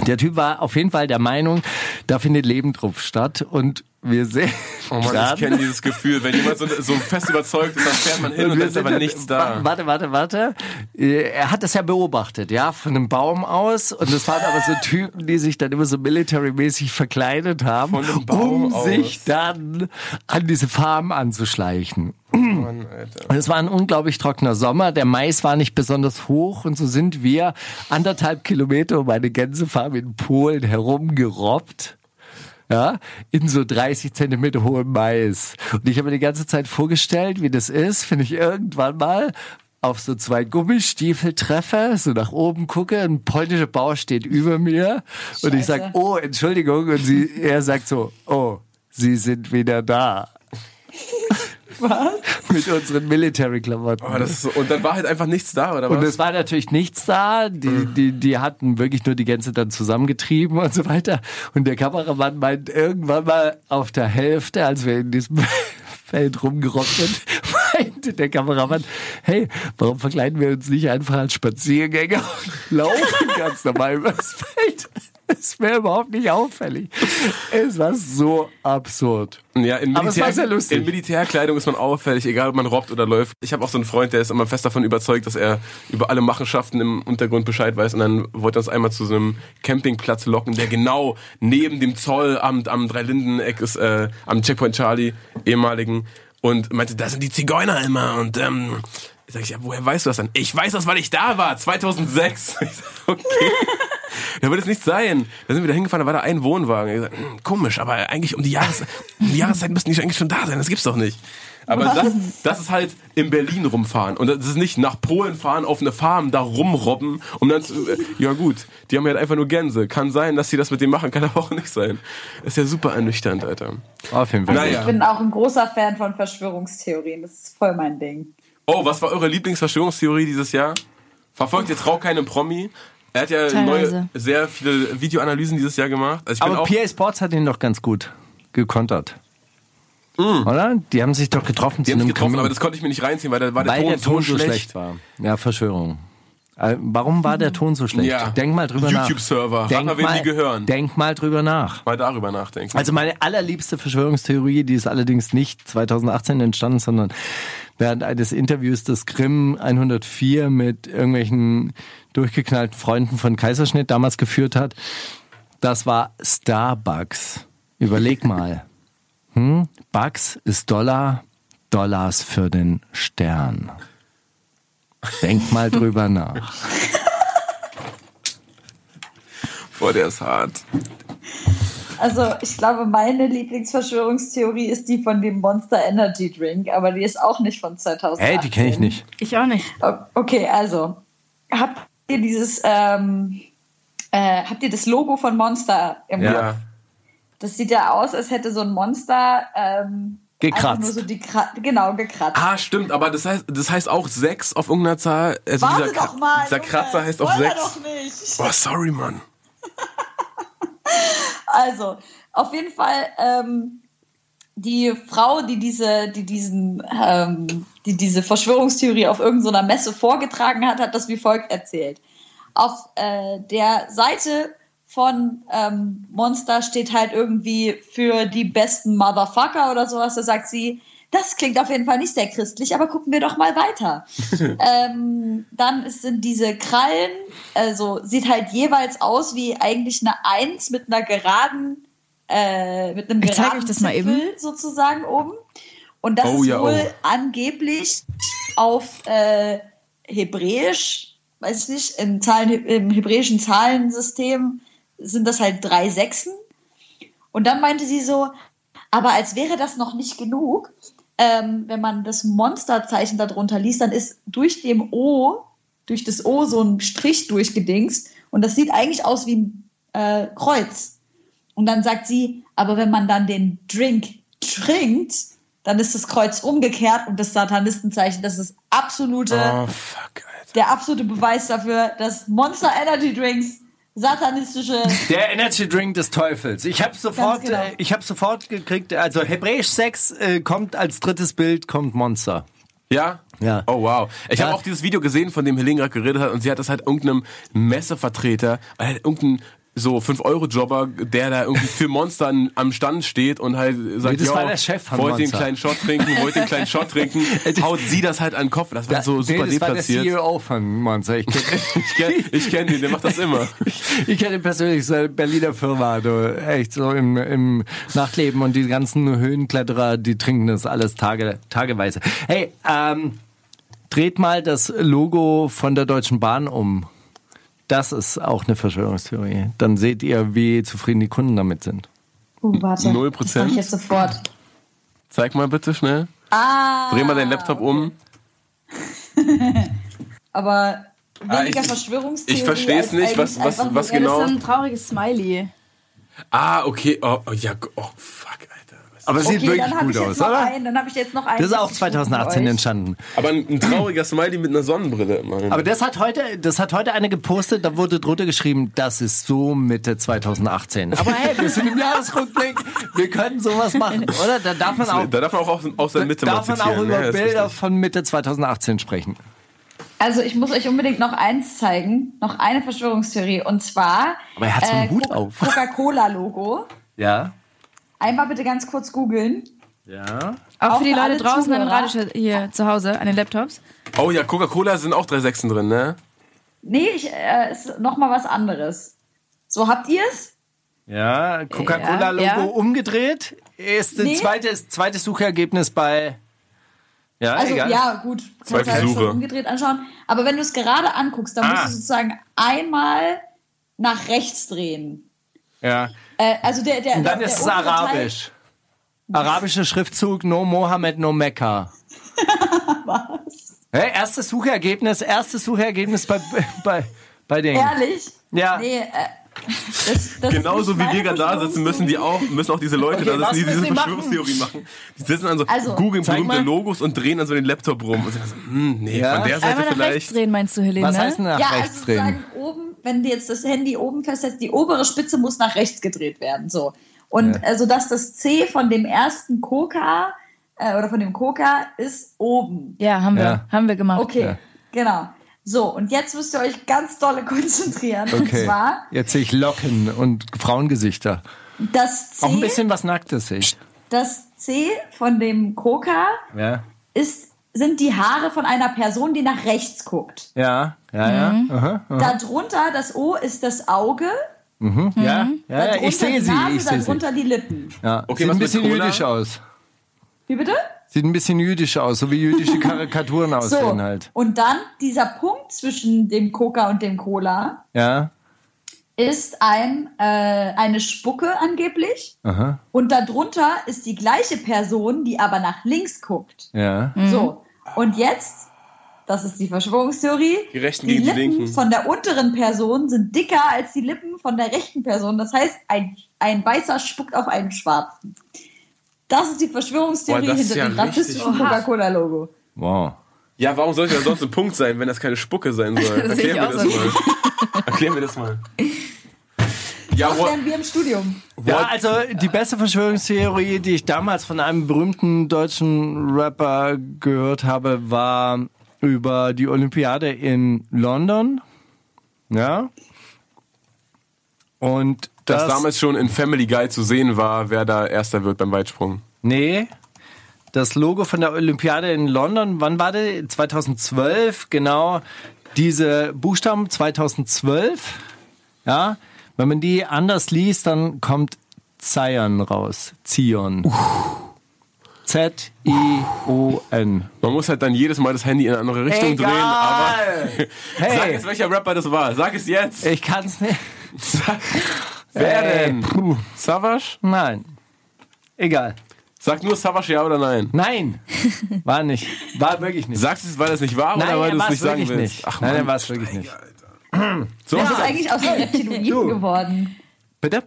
Der Typ war auf jeden Fall der Meinung, da findet Lebendrupf statt und wir sind. Oh Mann, dran. ich kenne dieses Gefühl. Wenn jemand so, so fest überzeugt ist, dann fährt man hin und, dann ist aber dann- nichts da. Warte, warte, warte. Er hat das ja beobachtet, ja, von einem Baum aus. Und es waren aber so Typen, die sich dann immer so military-mäßig verkleidet haben, Von einem Baum um aus. sich dann an diese Farm anzuschleichen. Mann, Alter. Und es war ein unglaublich trockener Sommer. Der Mais war nicht besonders hoch und so sind wir anderthalb Kilometer um eine Gänsefarm in Polen herumgerobbt. Ja, in so 30 Zentimeter hohem Mais. Und ich habe mir die ganze Zeit vorgestellt, wie das ist, wenn ich irgendwann mal auf so zwei Gummistiefel treffe, so nach oben gucke, ein polnischer Bauer steht über mir und ich sage, Scheiße. oh, Entschuldigung, und sie, er sagt so, oh, Sie sind wieder da. Mit unseren Military-Klamotten. Oh, das ist so, und dann war halt einfach nichts da, oder was? Und es war natürlich nichts da. Die, die, die hatten wirklich nur die Gänse dann zusammengetrieben und so weiter. Und der Kameramann meint irgendwann mal auf der Hälfte, als wir in diesem Feld rumgerobbt sind, meinte der Kameramann, hey, warum verkleiden wir uns nicht einfach als Spaziergänger und laufen ganz normal übers Feld? Es wäre überhaupt nicht auffällig. Es war so absurd. Ja, in, Aber es Militär, war sehr lustig. in Militärkleidung ist man auffällig, egal ob man robbt oder läuft. Ich habe auch so einen Freund, der ist immer fest davon überzeugt, dass er über alle Machenschaften im Untergrund Bescheid weiß. Und dann wollte er uns einmal zu so einem Campingplatz locken, der genau neben dem Zollamt am Dreilinden-Eck ist, äh, am Checkpoint Charlie, ehemaligen. Und meinte, da sind die Zigeuner immer. Und ähm, sag ich, ja, woher weißt du das dann? Ich weiß das, weil ich da war, 2006. Ich sag, okay. Da wird es nicht sein. Da sind wir da hingefahren, da war da ein Wohnwagen. Ich gesagt, hm, komisch, aber eigentlich um die, Jahres um die Jahreszeit müssten die eigentlich schon da sein. Das gibt's doch nicht. Aber das, das ist halt in Berlin rumfahren. Und das ist nicht nach Polen fahren, auf eine Farm, da rumrobben, um dann zu, äh, ja gut, die haben halt einfach nur Gänse. Kann sein, dass sie das mit dem machen, kann aber auch nicht sein. Ist ja super ernüchternd, Alter. Auf jeden Fall. Naja. Ich bin auch ein großer Fan von Verschwörungstheorien. Das ist voll mein Ding. Oh, was war eure Lieblingsverschwörungstheorie dieses Jahr? Verfolgt ihr Trau keinem Promi? Er hat ja neue, sehr viele Videoanalysen dieses Jahr gemacht. Also ich bin Aber auch, PA Sports hat ihn doch ganz gut gekontert. Oder? Die haben sich doch getroffen Mm. die zu haben einem sich getroffen, Termin, aber das konnte ich mir nicht reinziehen, weil da war der weil Ton, der Ton so schlecht. war. Ja, Verschwörung. Äh, Warum war der Ton so schlecht? Ja. Denk mal drüber nach. YouTube-Server. Denk mal, wen die gehören. Denk mal drüber nach. Mal darüber nachdenken. Also meine allerliebste Verschwörungstheorie, die ist allerdings nicht 2018 entstanden, sondern während eines Interviews des Grimm 104 mit irgendwelchen durchgeknallten Freunden von Kaiserschnitt damals geführt hat. Das war Starbucks. Überleg mal. Hm? Bucks ist Dollar, Dollars für den Stern. Denk mal drüber nach. Boah, der ist hart. Also ich glaube, meine Lieblingsverschwörungstheorie ist die von dem Monster Energy Drink, aber die ist auch nicht von 2000. Hey, die kenne ich nicht. Ich auch nicht. Okay, also habt ihr dieses, ähm, äh, habt ihr das Logo von Monster im Ja. Kopf? Das sieht ja aus, als hätte so ein Monster ähm, Gekratzt. so genau gekratzt. Ah, stimmt, aber das heißt, das heißt auch sechs auf irgendeiner Zahl. Also Warte dieser, doch mal. dieser Kratzer heißt auch Spoiler sechs. Oh, sorry, Mann. Also, auf jeden Fall, ähm, die Frau, die diese, die diesen, ähm, die diese Verschwörungstheorie auf irgendeiner Messe vorgetragen hat, hat das wie folgt erzählt. Auf äh, der Seite von ähm, Monster steht halt irgendwie für die besten Motherfucker oder sowas. Da sagt sie, das klingt auf jeden Fall nicht sehr christlich, aber gucken wir doch mal weiter. ähm, dann sind diese Krallen, also sieht halt jeweils aus wie eigentlich eine Eins mit einer geraden, äh, mit einem Ich geraden euch das mal eben. sozusagen oben. Und das Oh, ist ja, wohl oh. angeblich auf äh, Hebräisch, weiß ich nicht, im, Zahlen, im hebräischen Zahlensystem sind das halt drei Sechsen. Und dann meinte sie so, aber als wäre das noch nicht genug, ähm, wenn man das Monsterzeichen darunter liest, dann ist durch dem O, durch das O so ein Strich durchgedingst und das sieht eigentlich aus wie ein äh, Kreuz. Und dann sagt sie, aber wenn man dann den Drink trinkt, dann ist das Kreuz umgekehrt und das Satanistenzeichen, das ist absolute, Oh, fuck, der absolute Beweis dafür, dass Monster Energy Drinks satanistische Der Energy Drink des Teufels. Ich habe sofort, genau. äh, ich habe sofort gekriegt. Also Hebräisch 6 äh, kommt als drittes Bild kommt Monster. Ja? Ja. Oh wow. Ich Ja. habe auch dieses Video gesehen, von dem Helene gerade geredet hat, und sie hat das halt irgendeinem Messevertreter, äh, irgendein so 5-Euro-Jobber, der da irgendwie für Monster an- am Stand steht und halt sagt, Nee, das "Yo, war der Chef von wollt ihr den Monster." kleinen Shot trinken, wollt ihr den kleinen Shot trinken, haut sie das halt an den Kopf. Das war so super nee, das war der deplatziert. CEO von Monster. Ich kenne Ich kenn, ich kenn den, der macht das immer. ich kenn ihn persönlich, so eine Berliner Firma, du, echt so im, im Nachtleben und die ganzen Höhenkletterer, die trinken das alles Tage, tageweise. Hey, ähm, dreht mal das Logo von der Deutschen Bahn um. Das ist auch eine Verschwörungstheorie. Dann seht ihr, wie zufrieden die Kunden damit sind. Uh, warte. Null Das mach Prozent? ich jetzt sofort. Zeig mal bitte schnell. Ah. Dreh mal deinen Laptop um. Aber weniger Ah, ich- Verschwörungstheorie. ich versteh's als nicht, was- was- was genau- Das ist so ein trauriges Smiley. Ah, okay. Oh, oh ja, oh, fuck, Aber es sieht Okay, wirklich dann habe gut aus, oder? einen. Dann habe ich jetzt noch einen. Das ist auch richtig guten 2018 für euch. entstanden. Aber ein, ein trauriger Smiley mit einer Sonnenbrille. Mann. Aber das hat heute, das hat heute eine gepostet, da wurde drunter geschrieben, das ist so Mitte 2018. Aber hey, wir sind im Jahresrückblick, wir können sowas machen, oder? Da darf man auch, da darf man auch aus, aus der Mitte darf mal man auch über ja, Bilder von Mitte 2018 sprechen. Also ich muss euch unbedingt noch eins zeigen, noch eine Verschwörungstheorie und zwar Aber er hat so einen Hut Co- auf. Coca-Cola-Logo. Ja. Einmal bitte ganz kurz googeln. Ja. Auch, Auch für die Leute draußen an den. Radio hier zu Hause, an den Laptops. Oh ja, Coca-Cola sind auch drei Sechsen drin, ne? Nee, ich, äh, ist noch mal was anderes. So, habt ihr es? Ja, Coca-Cola-Logo Ja, ja. umgedreht. Ist das Nee. zweites, zweites Suchergebnis bei. Ja, Also egal. ja, gut, Zweite kannst du halt Suche. schon umgedreht anschauen. Aber wenn du es gerade anguckst, dann Ah. musst du sozusagen einmal nach rechts drehen. ja. Äh, also der, der, Und dann der, ist es der untere Teil- arabisch. Arabischer Schriftzug, no Mohammed, no Mekka. Was? Hey, erstes Suchergebnis, erstes Suchergebnis bei, bei, bei den. Ehrlich? Ja. Nee, äh, das, das Genauso wie wir gerade da sitzen, müssen die auch, müssen auch diese Leute Okay, da sitzen, die diese die machen? Verschwörungstheorie machen. Die sitzen dann so, Also, googeln berühmte mal. Logos und drehen dann so den Laptop rum. Und sind dann so, hm, nee, Ja. von der Seite Einmal nach rechts vielleicht. drehen, meinst du, Helene? Was heißt denn nach Ja, rechts also drehen? sozusagen oben, wenn du jetzt das Handy oben festsetzt, die obere Spitze muss nach rechts gedreht werden. So. Und Ja. also dass das C von dem ersten Coca äh, oder von dem Coca ist oben. Ja, haben wir, Ja. haben wir gemacht. Okay, Ja. genau. So, und jetzt müsst ihr euch ganz dolle konzentrieren. Und Okay. zwar Jetzt sehe ich Locken und Frauengesichter. das C, Auch ein bisschen was Nacktes sehe ich. das C von dem Coca Ja. ist, sind die Haare von einer Person, die nach rechts guckt. Ja, ja, ja. Mhm. Aha, aha. Darunter, das O ist das Auge. Mhm. Ja, ja, ja, darunter ich sehe die sie, Nase, ich sehe sie. darunter die Lippen. Ja. Okay, Sieht was ein bisschen jüdisch aus. Wie bitte? Sieht ein bisschen jüdisch aus, so wie jüdische Karikaturen So, aussehen halt. und dann dieser Punkt zwischen dem Coca und dem Cola Ja, ist ein, äh, eine Spucke angeblich. aha, Und darunter ist die gleiche Person, die aber nach links guckt. ja. So, und jetzt, das ist die Verschwörungstheorie, Die Rechten die gegen die Lippen Linken. von der unteren Person sind dicker als die Lippen von der rechten Person. Das heißt, ein, ein Weißer spuckt auf einen Schwarzen. Das ist die Verschwörungstheorie Boah, hinter ja dem rassistischen Coca-Cola-Logo. Wow. Ja, warum sollte das sonst ein Punkt sein, wenn das keine Spucke sein soll? Das sehe Erklär ich mir das mal. Erklär mir das mal. Ja, Das lernen wir im Studium. Ja, also die beste Verschwörungstheorie, die ich damals von einem berühmten deutschen Rapper gehört habe, war über die Olympiade in London. Ja. Und das, dass damals schon in Family Guy zu sehen war, wer da Erster wird beim Weitsprung. Nee. Das Logo von der Olympiade in London, wann war das? 2012, genau. Diese Buchstaben 2012, ja. Wenn man die anders liest, dann kommt Zion raus. Zion. Z-I-O-N. Man muss halt dann jedes Mal das Handy in eine andere Richtung Egal. drehen, aber sag Hey, jetzt, welcher Rapper das war. Sag es jetzt. ich kann's nicht. Sag, wer Ey, denn? puh. Savage? Nein. Egal. Sag nur Savage ja oder nein. Nein. War nicht. War wirklich nicht. Sagst du es, weil es nicht war Nein, oder weil du es nicht sagen willst? nicht. Ach Nein, war es wirklich nicht. So, Was ist eigentlich aus Reptiloiden Du. geworden? bitte?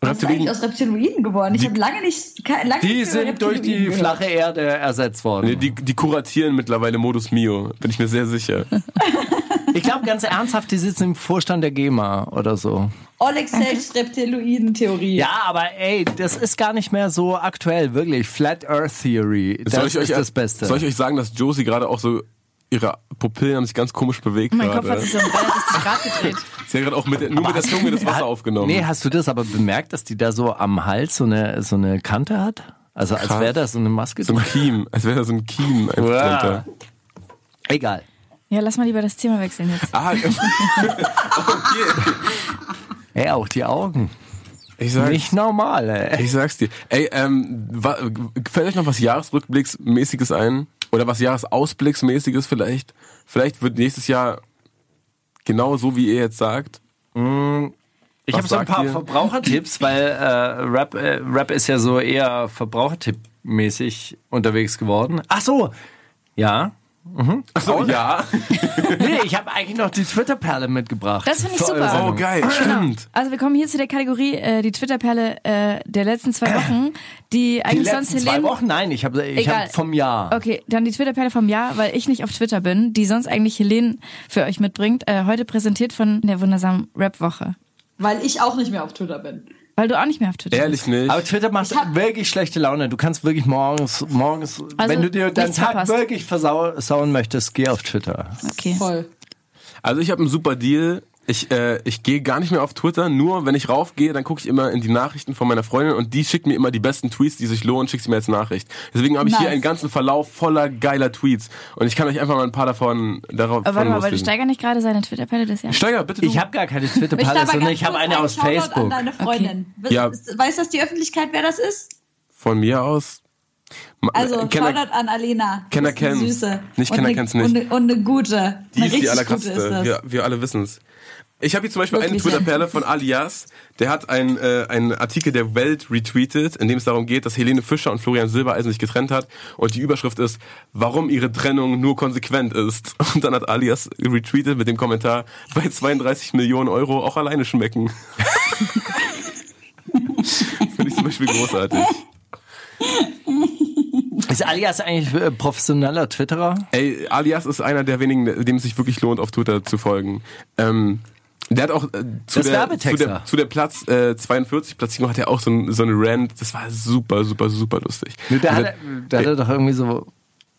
Was ist eigentlich aus Reptiloiden geworden? Ich habe lange nicht, lange Die nichts über sind durch die gehört. flache Erde ersetzt worden. Nee, die, die kuratieren mittlerweile Modus Mio, bin ich mir sehr sicher. Ich glaube ganz ernsthaft, die sitzen im Vorstand der GEMA oder so. Oleg Selchs Reptiloiden-Theorie. Ja, aber ey, das ist gar nicht mehr so aktuell, wirklich. Flat Earth Theory, das soll ich ist euch, das Beste. Soll ich euch sagen, dass Josie gerade auch so, ihre Pupillen haben sich ganz komisch bewegt Mein gerade. Kopf hat sich so um 360 Grad gedreht. Sie hat gerade auch mit, der- nur mit der Zunge das Wasser Hat- aufgenommen. Nee, hast du das aber bemerkt, dass die da so am Hals so eine, so eine Kante hat? Also als Krass. wäre da so eine Maske so ein. Kiem, als wäre da so ein Kiem einfach Wow. drunter. Egal. Ja, lass mal lieber das Thema wechseln jetzt. Ah, okay. Ey, auch die Augen. Ich sag's, Nicht normal, ey. ich sag's dir. Ey, ähm, fällt euch noch was Jahresrückblicksmäßiges ein? Oder was Jahresausblicksmäßiges vielleicht? Vielleicht wird nächstes Jahr genau so, wie ihr jetzt sagt. Ich Was habe so ein paar ihr? Verbrauchertipps, weil äh, Rap, äh, Rap ist ja so eher Verbrauchertipp-mäßig unterwegs geworden. Ach so, ja. Ach so, ja. Nee, ich habe eigentlich noch die Twitter-Perle mitgebracht. Das finde ich super. Oh, geil, stimmt. Also wir kommen hier zu der Kategorie äh, die Twitter-Perle äh, der letzten zwei Wochen, die Die eigentlich letzten sonst zwei Helene... Wochen? Nein, ich habe ich Egal. hab vom Jahr. Okay, dann die Twitter-Perle vom Jahr, weil ich nicht auf Twitter bin, die sonst eigentlich Helene für euch mitbringt. Äh, heute präsentiert von der wundersamen Rap-Woche. Weil ich auch nicht mehr auf Twitter bin. Weil du auch nicht mehr auf Twitter Ehrlich nicht. Aber Twitter macht wirklich schlechte Laune. Du kannst wirklich morgens, morgens, Also, wenn du dir deinen nichts Tag verpasst. wirklich versauen möchtest, geh auf Twitter. bist. Okay. Voll. Also ich habe einen super Deal. Ich, äh, ich gehe gar nicht mehr auf Twitter, nur wenn ich raufgehe, dann gucke ich immer in die Nachrichten von meiner Freundin und die schickt mir immer die besten Tweets, die sich lohnen, schickt sie mir als Nachricht. Deswegen habe ich hier Nice. einen ganzen Verlauf voller geiler Tweets und ich kann euch einfach mal ein paar davon darauf Aber warte mal, weil du loslegen. Steiger nicht gerade seine Twitter-Perle des Jahres? Steiger, bitte du. Ich habe gar keine aber sondern ich habe eine aus Shoutout Facebook. An deine Freundin. Ja. Wisst- Weiß das die Öffentlichkeit, wer das ist? Von mir aus. Also, Kenner, Shoutout an Alena. Kenner kennt's. Süße. Nicht Und Kenner eine- kennt's nicht. Und eine, und eine gute. die eine ist die allerkrasseste. ist. Wir, wir alle wissen's. Ich habe hier zum Beispiel eine Wirklich, Twitter-Perle von Alias. Der hat ein, äh, einen Artikel der Welt retweetet, in dem es darum geht, dass Helene Fischer und Florian Silbereisen sich getrennt hat. Und die Überschrift ist, warum ihre Trennung nur konsequent ist. Und dann hat Alias retweetet mit dem Kommentar, bei 32 Millionen Euro auch alleine schmecken. Finde ich zum Beispiel großartig. Ist Alias eigentlich äh, professioneller Twitterer? Ey, Alias ist einer der wenigen, dem es sich wirklich lohnt, auf Twitter zu folgen. Ähm, der hat auch äh, zu, Das der, zu, der, zu der Platz äh, 42 Platzierung hat er auch so, ein, so eine Rant. Das war super, super, super lustig. Nee, der, Also, hat, der hat doch irgendwie so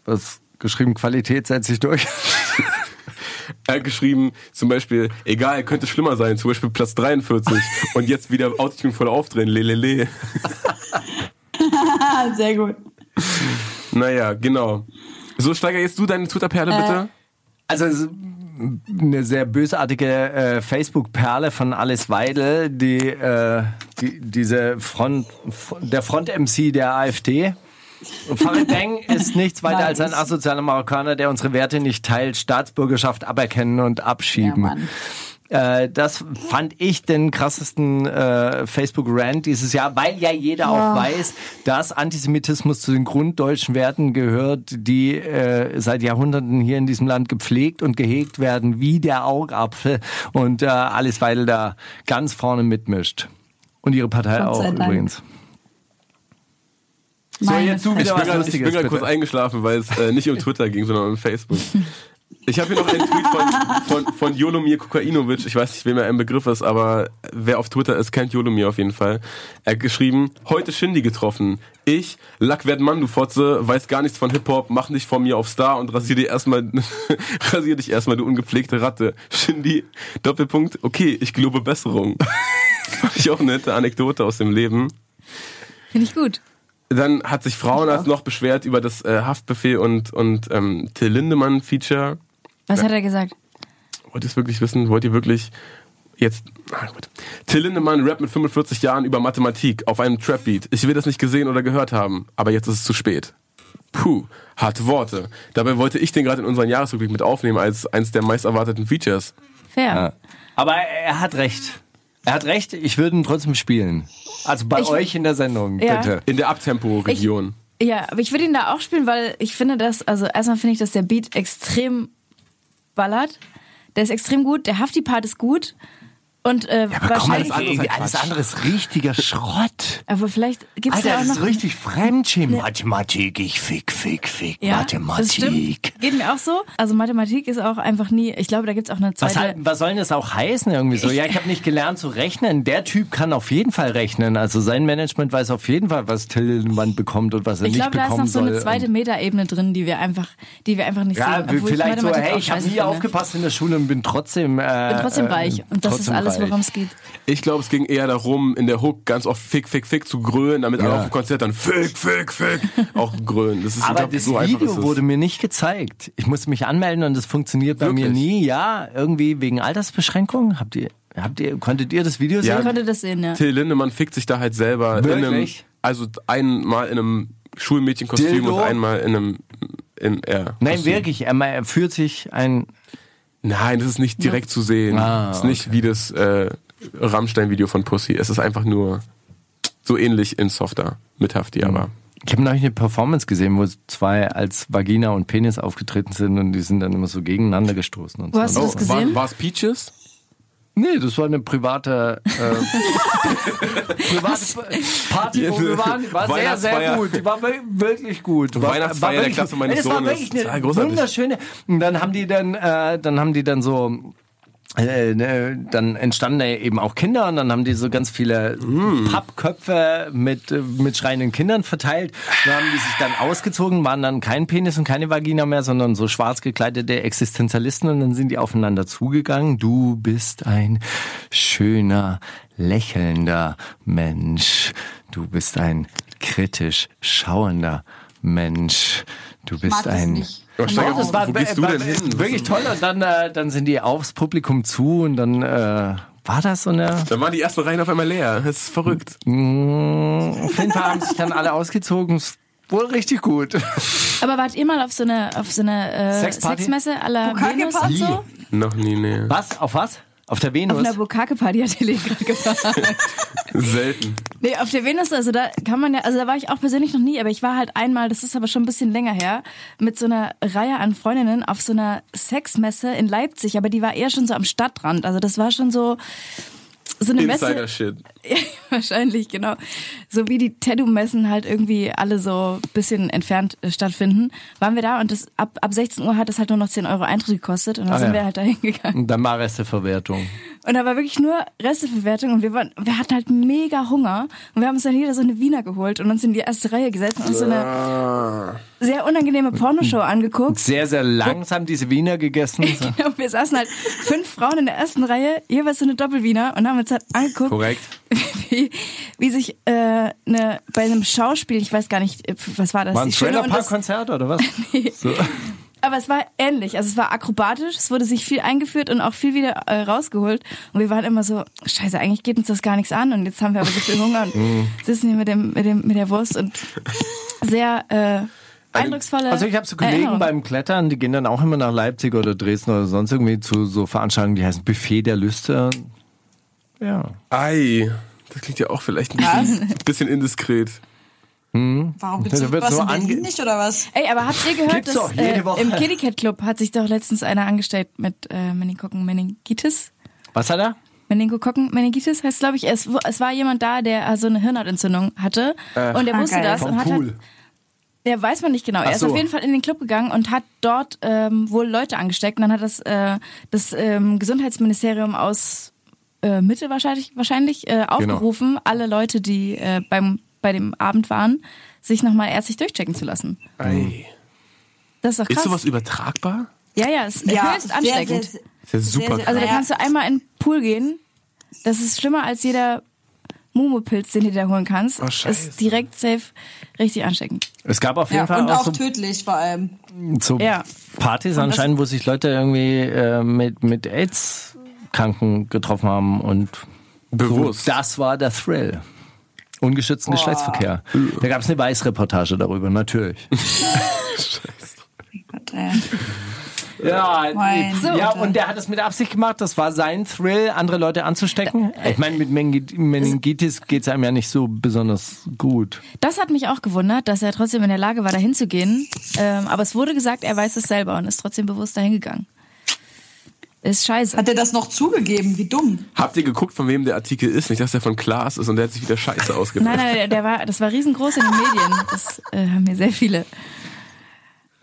was geschrieben, Qualität setzt sich durch. er hat geschrieben, zum Beispiel, egal, könnte schlimmer sein, zum Beispiel Platz 43 und jetzt wieder Autotune voll aufdrehen, lelele. Sehr gut. Naja, genau. So, Steiger, jetzt du deine Twitter-Perle bitte. Also eine sehr bösartige äh, Facebook-Perle von Alice Weidel, die, äh, die diese Front, der Front-MC der AfD. Farid Bang ist nichts weiter als ein asozialer Marokkaner, der unsere Werte nicht teilt, Staatsbürgerschaft aberkennen und Ja, abschieben. Mann. Äh, das fand ich den krassesten äh, Facebook-Rant dieses Jahr, weil ja jeder auch weiß, dass Antisemitismus zu den grunddeutschen Werten gehört, die äh, seit Jahrhunderten hier in diesem Land gepflegt und gehegt werden, wie der Augapfel und äh, Alice Weidel da ganz vorne mitmischt. Und ihre Partei Gott auch Dank. übrigens. So, jetzt du. Ich wieder bin ich bin gerade kurz eingeschlafen, weil es äh, nicht um Twitter ging, sondern um Facebook. Ich habe hier noch einen Tweet von, von, von Jolomir Kokainovic. Ich weiß nicht, wem er ein Begriff ist, aber wer auf Twitter ist, kennt Jolomir auf jeden Fall. Er hat geschrieben, heute Shindy getroffen. Ich, Lackwert Mann, du Fotze, weiß gar nichts von Hip-Hop, mach nicht von mir auf Star und rasier dich erstmal, rasier dich erstmal, du ungepflegte Ratte. Shindy, Doppelpunkt, okay, ich gelobe Besserung. Fand ich auch eine nette Anekdote aus dem Leben. Finde ich gut. Dann hat sich Frauenarzt noch beschwert über das äh, Haftbefehl und, und ähm, Till Lindemann-Feature. Was hat er gesagt? Wollt ihr es wirklich wissen? Wollt ihr wirklich jetzt... Na gut. Till Lindemann rappt mit 45 Jahren über Mathematik auf einem Trap-Beat. Ich will das nicht gesehen oder gehört haben, aber jetzt ist es zu spät. Puh, harte Worte. Dabei wollte ich den gerade in unseren Jahresrückblick mit aufnehmen als eins der meist erwarteten Features. Fair. Aber er hat recht. Er hat recht, ich würde ihn trotzdem spielen. Also bei Ich- euch in der Sendung, Ja. bitte. In der Abtempo-Region. Ja, aber ich würde ihn da auch spielen, weil ich finde, dass, also erstmal finde ich, dass der Beat extrem ballert. Der ist extrem gut, der Hafti-Part ist gut. Und äh, aber komm, alles andere ist alles andere ist richtiger Schrott. Aber vielleicht gibt es Alter, ja auch das noch. ist richtig Fremdschämen. Mathematik, ich fick, fick, fick. ja, Das Mathematik. stimmt. Geht mir auch so. Also Mathematik ist auch einfach nie. Ich glaube, da gibt es auch eine Was, zweite. halt, was soll denn das auch heißen irgendwie so? Ja, ich habe nicht gelernt zu rechnen. Der Typ kann auf jeden Fall rechnen. Also sein Management weiß auf jeden Fall, was Tillmann bekommt und was er ich nicht glaube, da ist bekommen noch so soll. eine zweite Metaebene drin, die wir einfach, die wir einfach nicht ja, sehen. ich vielleicht so, hey, ich habe nie aufgepasst in der Schule und bin trotzdem äh, Bin trotzdem äh, reich. Und das ist trotzdem alles, reich. worum es geht. Ich glaube, es ging eher darum, in der Hook ganz oft Fick, Fick, Fick zu grölen, damit alle Ja. auf dem Konzert dann Fick, Fick, Fick auch grölen. Das ist, Aber glaub, das so Video wurde mir nicht gezeigt. Ich musste mich anmelden und das funktioniert bei mir Wirklich? nie. Ja, irgendwie wegen Altersbeschränkung. Habt ihr, habt ihr, konntet ihr das Video Ja. Ich sehen? konnte das sehen, ja. Till Lindemann fickt sich da halt selber in einem, Wirklich? also einmal in einem Schulmädchenkostüm Dildo? und einmal in einem im, ja, Nein, wirklich. Er, er führt sich ein. Nein, das ist nicht direkt zu sehen. Ah, das ist nicht wie das äh, Rammstein-Video von Pussy. Es ist einfach nur so ähnlich in softer mit Hafti, Mhm. aber Ich habe neulich eine Performance gesehen, wo zwei als Vagina und Penis aufgetreten sind und die sind dann immer so gegeneinander gestoßen. Und Wo so. hast du das war, gesehen? war es Peaches? Nee, das war eine private, äh, private Party, wo wir waren. Die war sehr, sehr gut. Die war wir- wirklich gut. War, Weihnachtsfeier der wirklich- Klasse meines Es war Sohnes. wirklich eine wunderschöne. Und dann haben die dann, äh, dann haben die dann so äh, ne, dann entstanden da eben auch Kinder und dann haben die so ganz viele Mm. Pappköpfe mit, äh, mit schreienden Kindern verteilt. Dann haben die sich dann ausgezogen, waren dann kein Penis und keine Vagina mehr, sondern so schwarz gekleidete Existenzialisten und dann sind die aufeinander zugegangen. Du bist ein schöner, lächelnder Mensch. Du bist ein kritisch schauender Mensch. Du bist ein nicht. Oh, steig ja, auf, wo gehst du war denn hin? Wirklich toll. Und dann, äh, dann sind die aufs Publikum zu und dann äh, war das so eine. Dann waren die ersten Reihen auf einmal leer. Das ist verrückt. Mh, auf jeden Fall haben sich dann alle ausgezogen. Ist wohl richtig gut. Aber wart ihr mal auf so eine, auf so eine äh? Sexmesse à la Bukake Venus und so? Noch nie, nee. Was? Auf was? Auf der Auf Venus? einer Bukake-Party hat Helene gerade gefragt. Selten. Nee, auf der Venus, also da kann man ja, also da war ich auch persönlich noch nie, aber ich war halt einmal, das ist aber schon ein bisschen länger her, mit so einer Reihe an Freundinnen auf so einer Sexmesse in Leipzig, aber die war eher schon so am Stadtrand. Also das war schon so, so eine Messe. Insider-Shit. Ja, wahrscheinlich, genau. So wie die Tattoo-Messen halt irgendwie alle so ein bisschen entfernt äh, stattfinden, waren wir da und das, ab, ab 16 Uhr hat es halt nur noch 10 Euro Eintritt gekostet und dann Ah, sind ja. wir halt da hingegangen. Und dann mal Resteverwertung. Und da war wirklich nur Resteverwertung und wir waren, wir hatten halt mega Hunger und wir haben uns dann jeder so eine Wiener geholt und uns in die erste Reihe gesetzt und uns so eine sehr unangenehme Pornoshow angeguckt. Sehr, sehr langsam diese Wiener gegessen. So. Genau, wir saßen halt fünf Frauen in der ersten Reihe, jeweils so eine Doppelwiener und haben uns halt angeguckt, Korrekt. wie, wie sich äh, eine, bei einem Schauspiel, ich weiß gar nicht, äh, was war das? War ein und das- Trailerpark-Konzert oder was? so. Aber es war ähnlich. Also es war akrobatisch, es wurde sich viel eingeführt und auch viel wieder äh, rausgeholt. Und wir waren immer so, scheiße, eigentlich geht uns das gar nichts an. Und jetzt haben wir aber so viel Hunger und Mhm. sitzen hier mit, dem, mit, dem, mit der Wurst und sehr äh, eindrucksvolle Also ich habe so Kollegen Erinnerung. beim Klettern, die gehen dann auch immer nach Leipzig oder Dresden oder sonst irgendwie zu so Veranstaltungen, die heißen Buffet der Lüste. Ja. Ei, das klingt ja auch vielleicht ein bisschen, bisschen indiskret. Warum Da gibt's wird was so in Berlin nicht oder was? Ey, aber habt ihr gehört, Gibt's dass äh, Woche. im Kitty Cat Club hat sich doch letztens einer angestellt mit äh, Meningokokken Meningitis? Was hat er? Meningokokken Meningitis heißt, glaube ich, es, es war jemand da, der also eine Hirnhautentzündung hatte und der Ah, wusste geil. das Vom und hat Pool. halt Der weiß man nicht genau. Er Ach ist so. auf jeden Fall in den Club gegangen und hat dort ähm, wohl Leute angesteckt. Und dann hat das, äh, das ähm, Gesundheitsministerium aus äh, Mitte wahrscheinlich, wahrscheinlich Genau. äh, aufgerufen, alle Leute, die äh, beim, bei dem Abend waren, sich nochmal ärztlich durchchecken zu lassen. Ei. Das ist doch krass. Ist sowas übertragbar? ja, ja, ist höchst ansteckend. Sehr, sehr, Ist ja super sehr, also da kannst du einmal in den Pool gehen. Das ist schlimmer als jeder Mumu-Pilz, den du da holen kannst. Oh, scheiße. ist direkt safe richtig ansteckend. Es gab auf jeden ja, Fall und auch, auch so, tödlich vor allem. so Ja. Partys anscheinend, wo sich Leute irgendwie äh, mit, mit AIDS-Kranken getroffen haben und Bewusst. So, das war der Thrill. Ungeschützten Geschlechtsverkehr. Da gab es eine Weißreportage darüber, natürlich. Gott, ey. Ja, so. ja, und der hat es mit Absicht gemacht. Das war sein Thrill, andere Leute anzustecken. Ich meine, mit Meningitis geht's einem ja nicht so besonders gut. Das hat mich auch gewundert, dass er trotzdem in der Lage war, da hinzugehen. Ähm, aber es wurde gesagt, er weiß es selber und ist trotzdem bewusst dahin gegangen. Ist scheiße. Hat er das noch zugegeben? Wie dumm. Habt ihr geguckt, von wem der Artikel ist? Nicht, dass der von Klaas ist und der hat sich wieder scheiße ausgedacht. Nein, nein, der, der war, das war riesengroß in den Medien. Das äh, haben mir sehr viele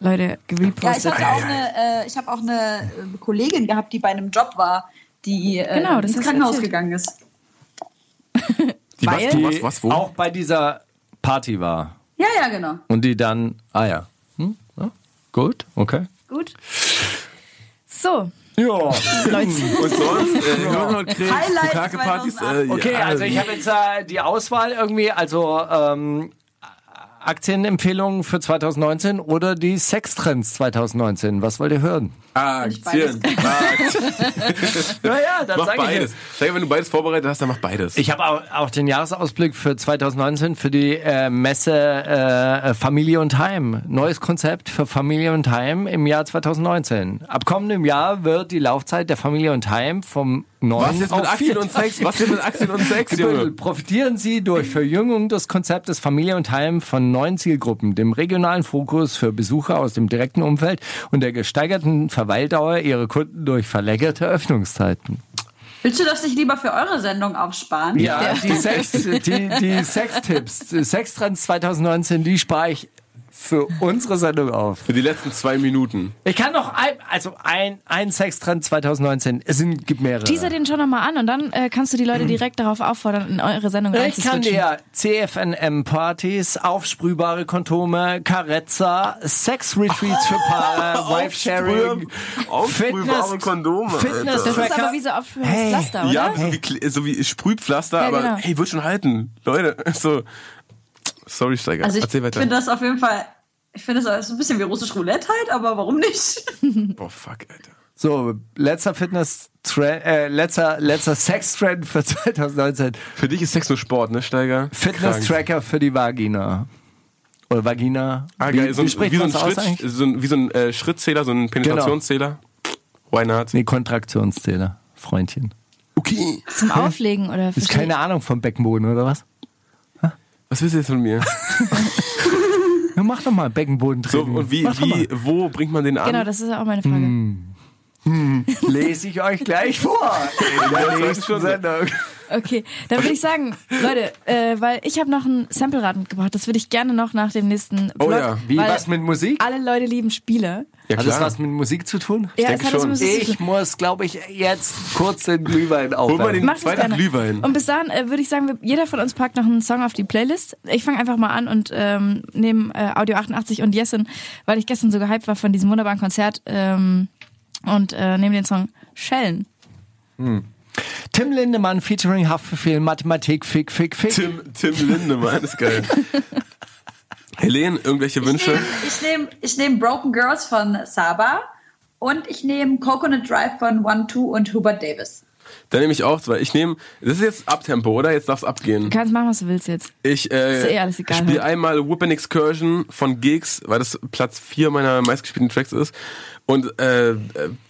Leute Ja, ich gerepostet. habe auch eine, äh, ich hab auch eine äh, Kollegin gehabt, die bei einem Job war, die äh, Genau, das ins Krankenhaus erzählt. gegangen ist. Die was, Weil- du, was, was, wo? Auch bei dieser Party war. Ja, ja, genau. Und die dann, ah ja. Hm? ja gut, okay. Gut. So, Ja. Und sonst, äh, Highlight Bukake-Partys. 2008. Äh, Okay, ja, also ich habe jetzt äh, die Auswahl irgendwie, also ähm, Aktienempfehlungen für 2019 oder die Sextrends 2019. Was wollt ihr hören? Aktien. Naja, dann Mach sage ich beides. jetzt. Sag, wenn du beides vorbereitet hast, dann mach beides. Ich habe auch, auch den Jahresausblick für 2019 für die äh, Messe äh, Familie und Heim. Neues Konzept für Familie und Heim im Jahr 2019. Ab kommendem Jahr wird die Laufzeit der Familie und Heim vom 9 was jetzt mit Aktien 4 und Sex? Was jetzt mit Aktien und Sex. Junge? Profitieren Sie durch Verjüngung des Konzeptes Familie und Heim von neuen Zielgruppen, dem regionalen Fokus für Besucher aus dem direkten Umfeld und der gesteigerten Verweildauer Ihrer Kunden durch verlängerte Öffnungszeiten. Willst du das nicht lieber für eure Sendung aufsparen? Ja, die, Sex, die, die Sextipps, die Sextrends 2019, die spare ich für unsere Sendung auf. Für die letzten zwei Minuten. Ich kann noch ein, also ein, ein Sextrend 2019, es sind, gibt mehrere. Teaser den schon nochmal an und dann äh, kannst du die Leute direkt darauf auffordern, in eure Sendung Ich kann dir CFNM-Partys, aufsprühbare Kondome, Carezza, Sex-Retreats für Paare, Wife-Sharing, Aufsprühbare Kondome. Fitness Das ist aber wie so für Hey. das Pflaster, oder? Ja, so wie, so wie Sprühpflaster, Ja, aber genau. hey, wird schon halten. Leute, so. Sorry, Steiger. Also ich Erzähl weiter. finde das auf jeden Fall, ich finde das so ein bisschen wie russisch Roulette halt, aber warum nicht? oh, fuck, Alter. So, letzter Fitness, äh, letzter, letzter Sex-Trend für 2019. Für dich ist Sex nur Sport, ne, Steiger? Krank. Fitness-Tracker für die Vagina. Oder Vagina. Ah, geil. So ein, spricht wie, so ein Schritt, so ein, wie so ein äh, Schrittzähler, so ein Penetrationszähler. Why not? Nee, Kontraktionszähler, Freundchen. Okay. Zum Auflegen oder Ist verstehe keine Ahnung vom Beckenboden, oder was? Was willst du jetzt von mir? Ja, mach doch mal Beckenboden So, und wie, wie, wo bringt man den an? Genau, das ist auch meine Frage. Hm. Lese ich euch gleich vor in der nächsten. Sendung. Okay, dann würde ich sagen, Leute, äh, weil ich habe noch ein Sample-Rad mitgebracht, das würde ich gerne noch nach dem nächsten Oh Blog, ja. Wie, weil was mit Musik? alle Leute lieben Spiele. ja, Hat das was mit Musik zu tun? ja, denke es hat was schon. mit Musik zu Ich tun. muss, glaube ich, jetzt kurz den Glühwein Hol mal den. Mach zweiten. Glühwein. Und bis dahin äh, würde ich sagen, jeder von uns packt noch einen Song auf die Playlist. Ich fange einfach mal an und ähm, nehme äh, Audio 88 und Jessin, weil ich gestern so gehypt war von diesem wunderbaren Konzert ähm, und äh, nehme den Song Schellen. Tim Lindemann featuring Haftbefehl, Mathematik, Fick, Fick, Fick. Tim, Tim Lindemann ist geil. Helene, irgendwelche Wünsche? Ich nehme ich nehm Broken Girls von Saba und ich nehme Coconut Drive von One Two und Hubert Davis. Dann nehme ich auch zwei. Ich nehme, das ist jetzt Abtempo, oder? Jetzt darf's abgehen. Du kannst machen, was du willst jetzt. Ich Ist ja eh äh, alles egal spiele einmal Whippin' Excursion von Gigs, weil das Platz vier meiner meistgespielten Tracks ist. Und äh, äh,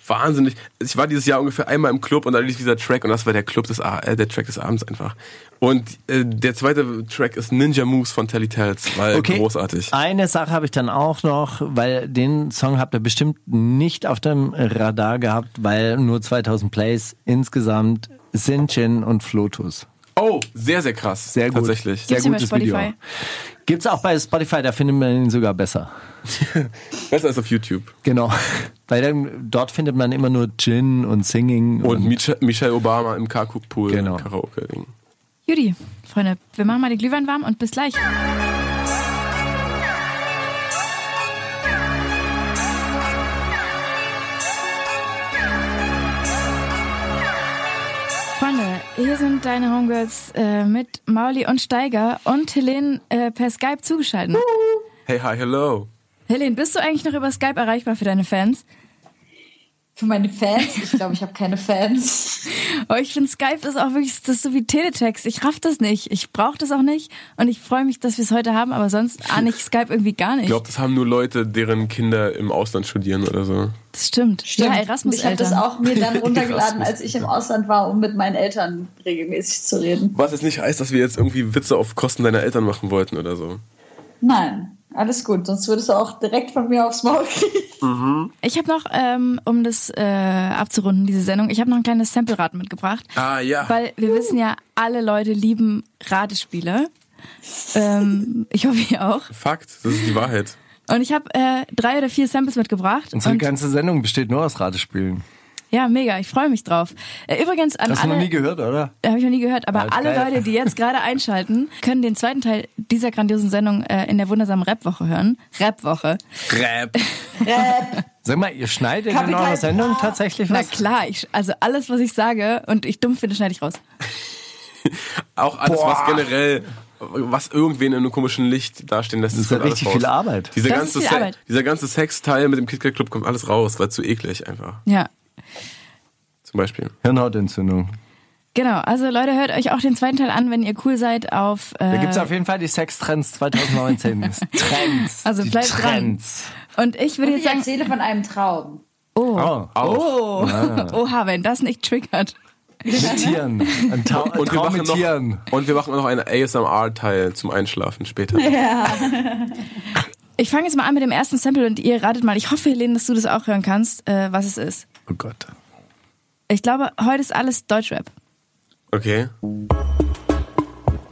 wahnsinnig. Ich war dieses Jahr ungefähr einmal im Club und da lief dieser Track und das war der Club des äh, der Track des Abends einfach. Und äh, der zweite Track ist Ninja Moves von Telly Tells, weil großartig. Eine Sache habe ich dann auch noch, weil den Song habt ihr bestimmt nicht auf dem Radar gehabt, weil nur 2000 Plays insgesamt Sinjin und Flotus. Oh, sehr, sehr krass. Sehr gut. Tatsächlich. Sehr Gibt's gutes Video. Spotify? Gibt's auch bei Spotify, da findet man ihn sogar besser. Besser als auf YouTube. Genau. Weil dann, dort findet man immer nur Gin und Singing. Und Michelle, Michelle Obama im Carcook-Pool. Genau. Karaoke-Ding. Judy, Freunde, wir machen mal den Glühwein warm und bis gleich. Hier sind deine Homegirls äh, mit Mauli und Steiger und Helene äh, per Skype zugeschaltet. Hey, hi, hello. Helene, bist du eigentlich noch über Skype erreichbar für deine Fans? Für meine Fans? Ich glaube, ich habe keine Fans. Oh, ich finde Skype ist auch wirklich, das ist so wie Teletext. Ich raff das nicht. Ich brauche das auch nicht. Und ich freue mich, dass wir es heute haben, aber sonst ahne ich Skype irgendwie gar nicht. Ich glaube, das haben nur Leute, deren Kinder im Ausland studieren oder so. das stimmt. Ja, Erasmus ich habe das auch mir dann runtergeladen, als ich im Ausland war, um mit meinen Eltern regelmäßig zu reden. Was jetzt nicht heißt, dass wir jetzt irgendwie Witze auf Kosten deiner Eltern machen wollten oder so. Nein. Alles gut, sonst würdest du auch direkt von mir aufs Maul kriegen. Ich habe noch, ähm, um das äh, abzurunden, diese Sendung, ich habe noch ein kleines Sample-Rad mitgebracht. Ah, ja. Weil wir wissen ja, alle Leute lieben Ratespiele. Ähm, ich hoffe, ihr auch. Fakt, das ist die Wahrheit. Und ich habe äh, drei oder vier Samples mitgebracht. Unsere Und, ganze Sendung besteht nur aus Ratespielen. Ja, mega, ich freue mich drauf. Äh, übrigens an Hast du alle... noch nie gehört, oder? Habe ich noch nie gehört, aber Ja, alle geil. Leute, die jetzt gerade einschalten, können den zweiten Teil dieser grandiosen Sendung äh, in der wundersamen Rap-Woche hören. Rap-Woche. Rap. Sag mal, ihr schneidet in Kapital eurer Sendung Bra. tatsächlich Na was? klar, ich, also alles, was ich sage und ich dumm finde, schneide ich raus. Auch alles, Boah. was generell, was irgendwen in einem komischen Licht dastehen lässt, Das ist ja alles richtig raus. viel Arbeit. Dieser Das ganze, ist viel Arbeit. dieser ganze Sexteil mit dem KitKat Club kommt alles raus, weil zu eklig einfach. Ja. Zum Beispiel. Hirnhautentzündung. Genau, also Leute, hört euch auch den zweiten Teil an, wenn ihr cool seid auf. Äh, Da gibt's auf jeden Fall die Sextrends 2019. Trends. Also die bleibt dran. Trends. und ich würde Ich jetzt sagen, erzähle von einem Traum. oh, Oh, oh, oha, wenn das nicht triggert. mit Tieren. Ein, ein Und wir, Traum machen mit noch, Tieren. und wir machen noch einen ASMR-Teil zum Einschlafen später. Ich fange jetzt mal an mit dem ersten Sample und ihr ratet mal. Ich hoffe, Helene, dass du das auch hören kannst, äh, was es ist. Oh Gott. Ich glaube, heute ist alles Deutschrap. Okay.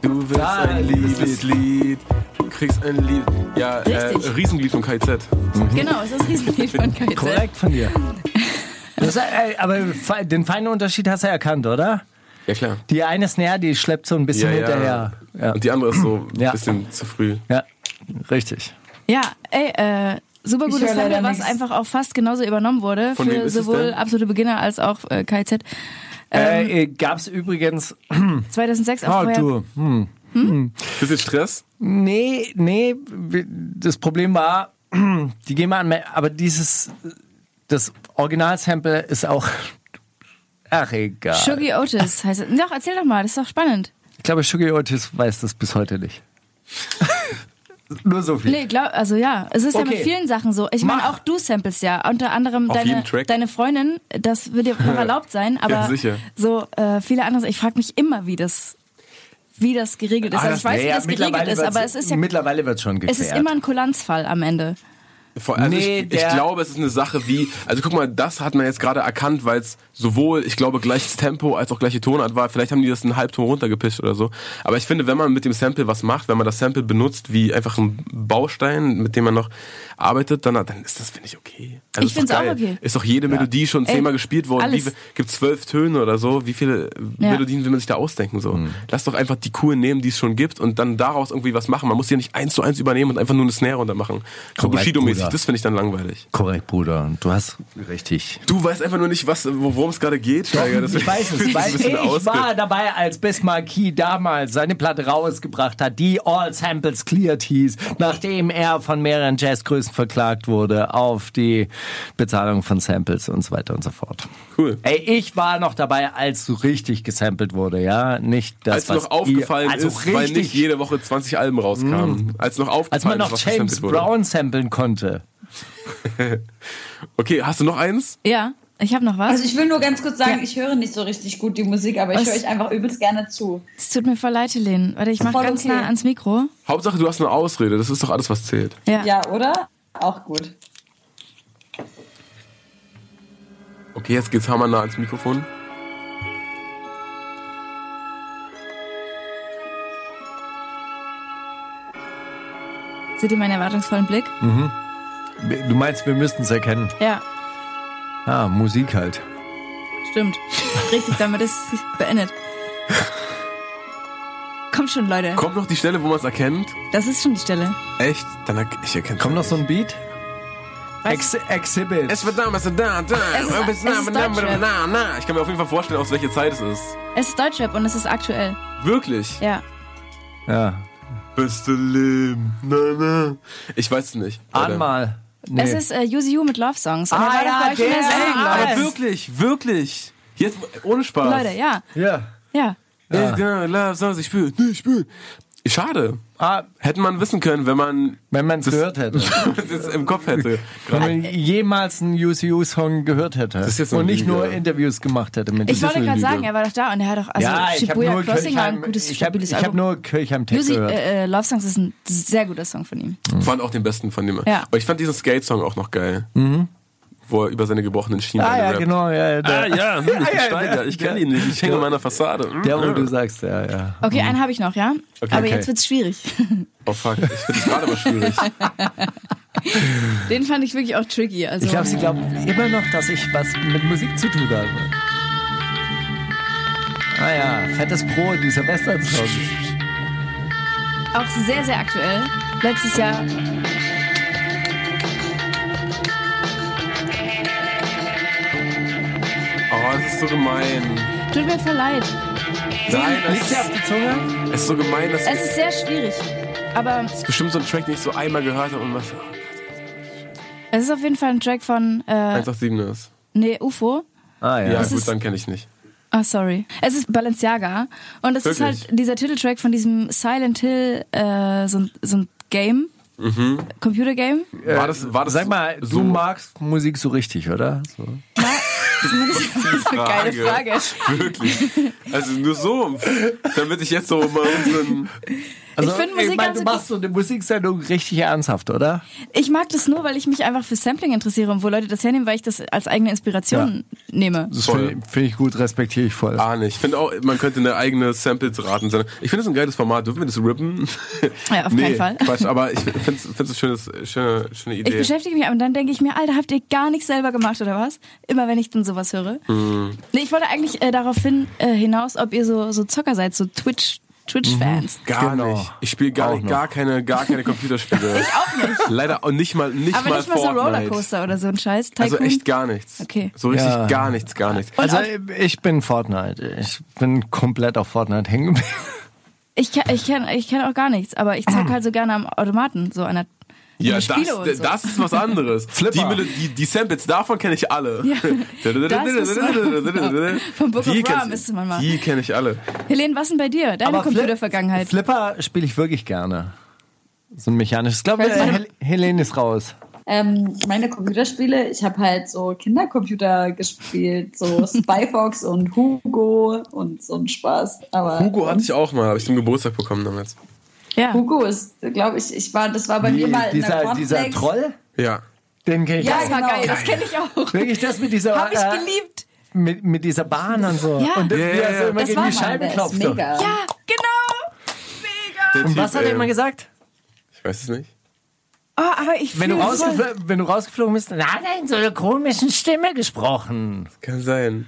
Du willst Ah, ein Liebeslied. Du kriegst ein Lied. Ja, äh, Richtig. Riesenlied von KZ. Genau, es ist das Riesenlied von KZ. Korrekt von dir. Das, ey, aber den feinen Unterschied hast du erkannt, oder? Ja, klar. Die eine Snare, die schleppt so ein bisschen Ja, hinterher. Ja. Und die andere ist so ein Ja. bisschen zu früh. ja, richtig. Ja, ey, äh, super gutes Sample, was nix. einfach auch fast genauso übernommen wurde Von für sowohl absolute Beginner als auch äh, KZ. Ähm, äh, gab's übrigens. 2006 auf Oh, Feuer. du. Hm. Bisschen Stress? Nee, nee. Das Problem war, die gehen mal an, aber dieses. Das Originalsample ist auch. Ach, egal. Shuggy Otis heißt es. Doch, erzähl doch mal, das ist doch spannend. Ich glaube, Sugar Otis weiß das bis heute nicht. Nur so viel. Nee, glaub, also ja, es ist ja Okay. mit vielen Sachen so. Ich meine, auch du samplest ja. Unter anderem Auf deine, deine Freundin, das wird dir noch erlaubt sein, aber sicher. so äh, viele andere. Ich frage mich immer, wie das, wie das geregelt ist. Ah, also ich weiß, wie naja, das geregelt ist, aber es ist ja, Mittlerweile wird schon geklärt. es ist immer ein Kulanzfall am Ende. Vor- Also Nee, ich, ich glaube, es ist eine Sache wie, also guck mal, das hat man jetzt gerade erkannt, weil es sowohl, ich glaube, gleiches Tempo als auch gleiche Tonart war. Vielleicht haben die das einen Halbton runtergepischt oder so. Aber ich finde, wenn man mit dem Sample was macht, wenn man das Sample benutzt wie einfach ein Baustein, mit dem man noch arbeitet, dann, dann ist das, finde ich, okay. Also Ich doch find's auch okay. Ist doch jede Melodie schon Ey, zehnmal gespielt worden. Wie, gibt zwölf Töne oder so? Wie viele Ja. Melodien will man sich da ausdenken? So? Lass doch einfach die coolen nehmen, die es schon gibt und dann daraus irgendwie was machen. Man muss ja nicht eins zu eins übernehmen und einfach nur eine Snare runtermachen. So Korrekt, Bushido-mäßig. Bruder. Das finde ich dann langweilig. Korrekt, Bruder. Du hast richtig. Du weißt einfach nur nicht, was, wo- worum es gerade geht, Steiger. ich weiß es, weil ich war dabei, als Bismarcky damals seine Platte rausgebracht hat, die All Samples Cleared hieß, nachdem er von mehreren Jazzgrößen verklagt wurde auf die Bezahlung von Samples und so weiter und so fort. Cool. Ey, ich war noch dabei, als so richtig gesampelt wurde, ja, nicht das, Als was noch aufgefallen ihr, also ist, richtig, weil nicht jede Woche 20 Alben rauskamen. Als noch aufgefallen als man ist, noch was James. Brown samplen konnte. Okay, hast du noch eins? Ja, ich habe noch was. Also ich will nur ganz kurz sagen, Ja. ich höre nicht so richtig gut die Musik, aber ich höre euch einfach übelst gerne zu. Es tut mir voll leid, Helene. Warte, ich mach Voll ganz okay. nah ans Mikro. Hauptsache, du hast eine Ausrede. Das ist doch alles, was zählt. Ja. Ja, oder? Auch gut. Okay, jetzt geht's hammernah ans Mikrofon. Seht ihr meinen erwartungsvollen Blick? Du meinst, wir müssten es erkennen. Ja, Ah, Musik halt. stimmt. Richtig, damit ist es beendet. Kommt schon, Leute. Kommt noch die Stelle, wo man es erkennt? Das ist schon die Stelle. Echt? Dann er ich erkenne Kommt noch so ein Beat? Ex Exhibit. Es wird da, es wird da, da. Es ist- es ist Deutschrap. Na, na. Ich kann mir auf jeden Fall vorstellen, aus welcher Zeit es ist. Es ist Deutschrap und es ist aktuell. Wirklich? Ja. Ja. Beste Leben. Na, na. Ich weiß es nicht. Leute. Nee. Es ist äh, Use You mit Love Songs. Und Ah, war ja, doch in der der, Sendung. Aber wirklich, wirklich. Jetzt ohne Spaß. Leute, ja. ja. Ja. Kann Love Songs, ich spüre, nee, ich spüre. Schade. Ah, Hätte man wissen können, wenn man wenn man es gehört hätte. das im Kopf hätte. Wenn man jemals einen UCU-Song gehört hätte. ist jetzt so und nicht nur Lüge. Interviews gemacht hätte mit Ich wollte gerade sagen, er war doch da und er hat doch, also ja, ich habe Shibuya nur Crossing war ein gutes, ich hab, stabiles ich hab Album. nur Kirchheim Tech Music, gehört. äh, äh, Love Songs ist ein sehr guter Song von ihm. fand auch den besten von dem. Ja. Aber ich fand diesen Skate-Song auch noch geil. Wo er über seine gebrochenen Schienen ah ja, rappt. genau. Ja, der, Ah ja, hm, ich bin ja, Steiger. Ich kenne ihn nicht. Ich hänge an meiner Fassade. Hm, der, wo ja. du sagst, ja, ja. Okay, einen habe ich noch, ja? Okay, Aber okay. jetzt wird's schwierig. Oh fuck, ich finde es gerade mal schwierig. Den fand ich wirklich auch tricky. Also, Ich glaube, sie glauben immer noch, dass ich was mit Musik zu tun habe. Ah ja, fettes Brot, dieser Western-Song. auch sehr, sehr aktuell. Letztes Jahr. Oh, das ist so gemein. Tut mir voll leid. Nein, Liegt es dir auf ist, die Zunge? es ist so gemein, dass Es ist sehr schwierig. Aber es bestimmt so ein Track, den ich so einmal gehört habe und was. es ist auf jeden Fall ein Track von, äh, 187 ist. nee, UFO. Ah ja. Ja, Es gut, ist- dann kenne ich nicht. Ah, sorry. Es ist Balenciaga. Und es ist Wirklich? halt dieser Titeltrack von diesem Silent Hill, äh, so, ein- so ein Game. Mhm. Computergame. War das, war das Sag mal, so du magst Musik so richtig, oder? So. Zumindest das ist eine geile Frage. Wirklich. Also nur so, damit ich jetzt so mal unseren. Also, Ich finde Musik mein, ganz du machst so eine Musiksendung richtig ernsthaft, oder? Ich mag das nur, weil ich mich einfach für Sampling interessiere und wo Leute das hernehmen, weil ich das als eigene Inspiration nehme. Das Voll. finde find ich gut, respektiere ich voll. Ah, nicht. Ich finde auch, man könnte eine eigene Samples-Raten sein. Ich finde das ein geiles Format. Dürfen wir das rippen? Ja, auf nee, keinen Fall. Quatsch, aber ich finde es eine schönes, schöne, schöne Ich Idee. beschäftige mich, aber dann denke ich mir, Alter, habt ihr gar nichts selber gemacht oder was? Immer wenn ich dann sowas höre. Mhm. Nee, ich wollte eigentlich äh, darauf hin, äh, hinaus, ob ihr so, so Zocker seid, so Twitch, Twitch-Fans. Gar Genau. nicht. Ich spiele gar, nicht, gar keine, gar keine Computerspiele. ich auch nicht. Leider und nicht mal, nicht Aber mal nicht mal so Fortnite. Rollercoaster oder so ein Scheiß. Tycoon. Also echt gar nichts. Okay. So richtig Ja. gar nichts, gar nichts. Also ich bin Fortnite. Ich bin komplett auf Fortnite hängen geblieben. Ich, ich kenne ich kenn auch gar nichts, aber ich zock halt so gerne am Automaten, so an der Ja, das, so. das ist was anderes. Flipper. Die, Melo- die, die Samples, davon kenne ich alle. Ja, das Vom Book of Die Ra kenn- müsste man mal. Die kenne ich alle. Helene, was denn bei dir? Deine Aber Computervergangenheit. Flipper spiele ich wirklich gerne. So ein mechanisches. Ich glaube, Hel Helene ist raus. Ähm, meine Computerspiele, ich habe halt so Kindercomputer gespielt, so Spyfox und Hugo und so ein Spaß. Aber Hugo hatte ich auch mal, habe ich zum Geburtstag bekommen damals. Ja. Hugo ist, glaube ich, ich war, das war bei mir mal in der dieser, dieser. Troll, Ja. den kenne ich Ja, auch. Das war genau. geil, das kenne ich auch. Wirklich das mit dieser, Hab ich äh, geliebt. mit, mit dieser Bahn und so. Ja. Und wie Ja, ja, er so ja. immer Das gegen war die mal, Scheibe klopft. so. mega. Ja, genau. Mega. Der Und Typ, was hat er ey, immer gesagt? Ich weiß es nicht. Oh, aber ich Wenn du, wenn du rausgeflogen bist, dann hat er in so einer komischen Stimme gesprochen. Kann sein.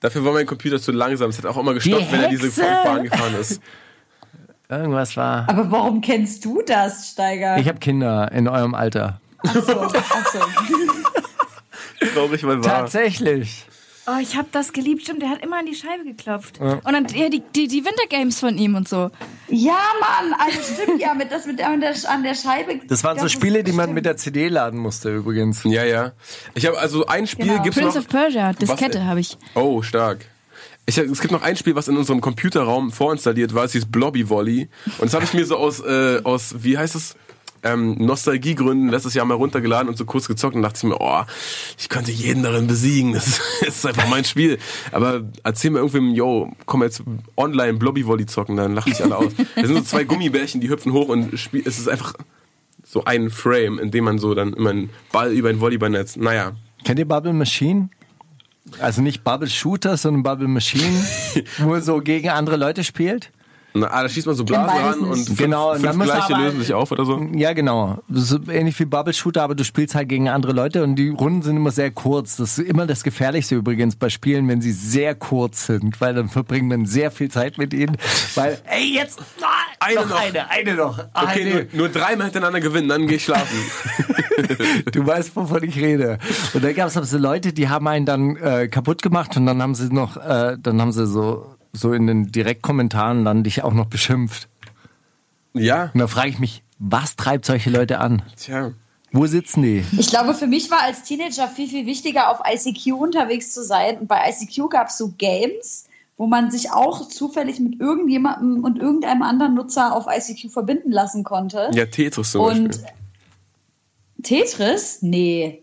Dafür war mein Computer zu langsam. Es hat auch immer gestoppt, Die wenn er diese! Bahn gefahren ist. Irgendwas war. Aber warum kennst du das, Steiger? Ich habe Kinder in eurem Alter. Achso, achso. Traurig, weil wahr. Tatsächlich. Oh, ich habe das geliebt. Stimmt, der hat immer an die Scheibe geklopft. Und dann ja, die, die, die Wintergames von ihm und so. Ja, Mann, also stimmt ja, mit das mit der, an der, an der Scheibe. Das waren so Spiele, die man mit der CD laden musste übrigens. Ja, ja. Ich habe also ein Spiel Genau. gibt's Prince noch. of Persia, Diskette habe ich. Oh, stark. Ich, es gibt noch ein Spiel, was in unserem Computerraum vorinstalliert war. Es hieß Blobby Volley. Und das habe ich mir so aus, äh, aus wie heißt es? Ähm, Nostalgiegründen letztes Jahr mal runtergeladen und so kurz gezockt und dachte ich mir, oh, ich könnte jeden darin besiegen. Das ist, das ist einfach mein Spiel. Aber erzähl mir irgendwem, yo, komm jetzt online Blobby Volley zocken, dann lachen sich alle aus. Das sind so zwei Gummibärchen, die hüpfen hoch und spiel, es ist einfach so ein Frame, in dem man so dann immer einen Ball über ein Volleyballnetz. Naja. Kennt ihr Bubble Machine? Also nicht Bubble Shooter, sondern Bubble Machine, wo er so gegen andere Leute spielt? Na, ah, da schießt man so Blasen ran und fünf, Genau, und dann fünf gleiche aber- lösen sich auf oder so. Ja, genau. Das ist ähnlich wie Bubble Shooter, aber du spielst halt gegen andere Leute und die Runden sind immer sehr kurz. Das ist immer das Gefährlichste übrigens bei Spielen, wenn sie sehr kurz sind, weil dann verbringt man sehr viel Zeit mit ihnen. Weil, ey, jetzt ah, Eine noch, noch. eine, eine noch. Okay, eine. nur, nur dreimal hintereinander gewinnen, dann gehe ich schlafen. Du weißt, wovon ich rede. Und da gab es so Leute, die haben einen dann äh, kaputt gemacht und dann haben sie noch, äh, dann haben sie so, so in den Direktkommentaren dann dich auch noch beschimpft. ja, Und da frage ich mich, was treibt solche Leute an? tja. Wo sitzen die? Ich glaube, für mich war als Teenager viel, viel wichtiger, auf ICQ unterwegs zu sein. Und bei ICQ gab es so Games, wo man sich auch zufällig mit irgendjemandem und irgendeinem anderen Nutzer auf ICQ verbinden lassen konnte. Ja, Tetris zum Und Beispiel. Tetris? Nee.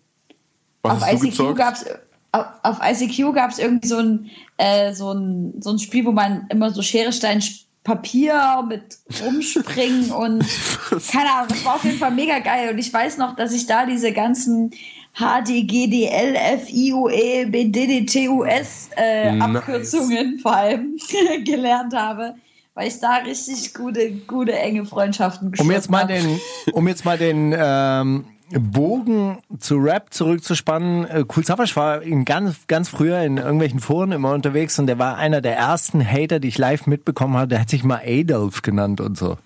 Was auf ICQ gezockt? gab's auf, ICQ gab es irgendwie so ein, äh, so, ein, so ein Spiel, wo man immer so Schere, Stein, Papier mit rumspringen und keine Ahnung, das war auf jeden Fall mega geil. Und ich weiß noch, dass ich da diese ganzen HDGDL, FIUE, BDDTUS äh, Nice. Abkürzungen vor allem gelernt habe, weil ich da richtig gute, gute enge Freundschaften Um geschlossen jetzt mal habe. den, um jetzt mal den ähm, Bogen zu Rap zurückzuspannen. Äh, Cool Savage war in ganz, ganz früher in irgendwelchen Foren immer unterwegs und der war einer der ersten Hater, die ich live mitbekommen habe. Der hat sich mal Adolf genannt und so.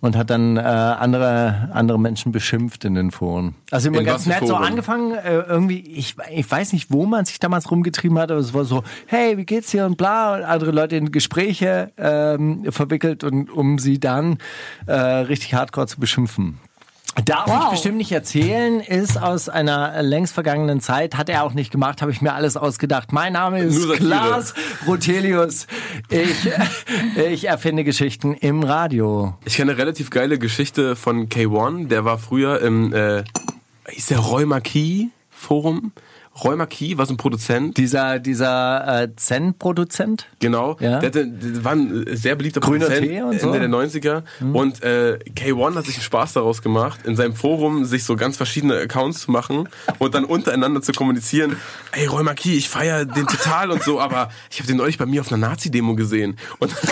Und hat dann äh, andere, andere Menschen beschimpft in den Foren. Also immer In ganz nett so Foren? angefangen, äh, irgendwie, ich, ich weiß nicht, wo man sich damals rumgetrieben hat, aber es war so, hey, wie geht's dir und bla, und andere Leute in Gespräche ähm, verwickelt und um sie dann äh, richtig hardcore zu beschimpfen. Darf ich Wow. bestimmt nicht erzählen, ist aus einer längst vergangenen Zeit, hat er auch nicht gemacht, habe ich mir alles ausgedacht. Mein Name ist. Klaas Rotelius. Ich, ich erfinde Geschichten im Radio. Ich kenne eine relativ geile Geschichte von K1, der war früher im, äh, hieß der Roy Marquis Forum. Roy Marquis war so ein Produzent, Dieser, dieser äh, Zen-Produzent. genau. Ja. Der, hatte, der war ein sehr beliebter Grüner Produzent Tee und so. Mhm. Ende der 90er. Und äh, K1 hat sich einen Spaß daraus gemacht, in seinem Forum sich so ganz verschiedene Accounts zu machen und dann untereinander zu kommunizieren. Ey, Roy Marquis, ich feiere den total und so, aber ich habe den neulich bei mir auf einer Nazi-Demo gesehen. Und dann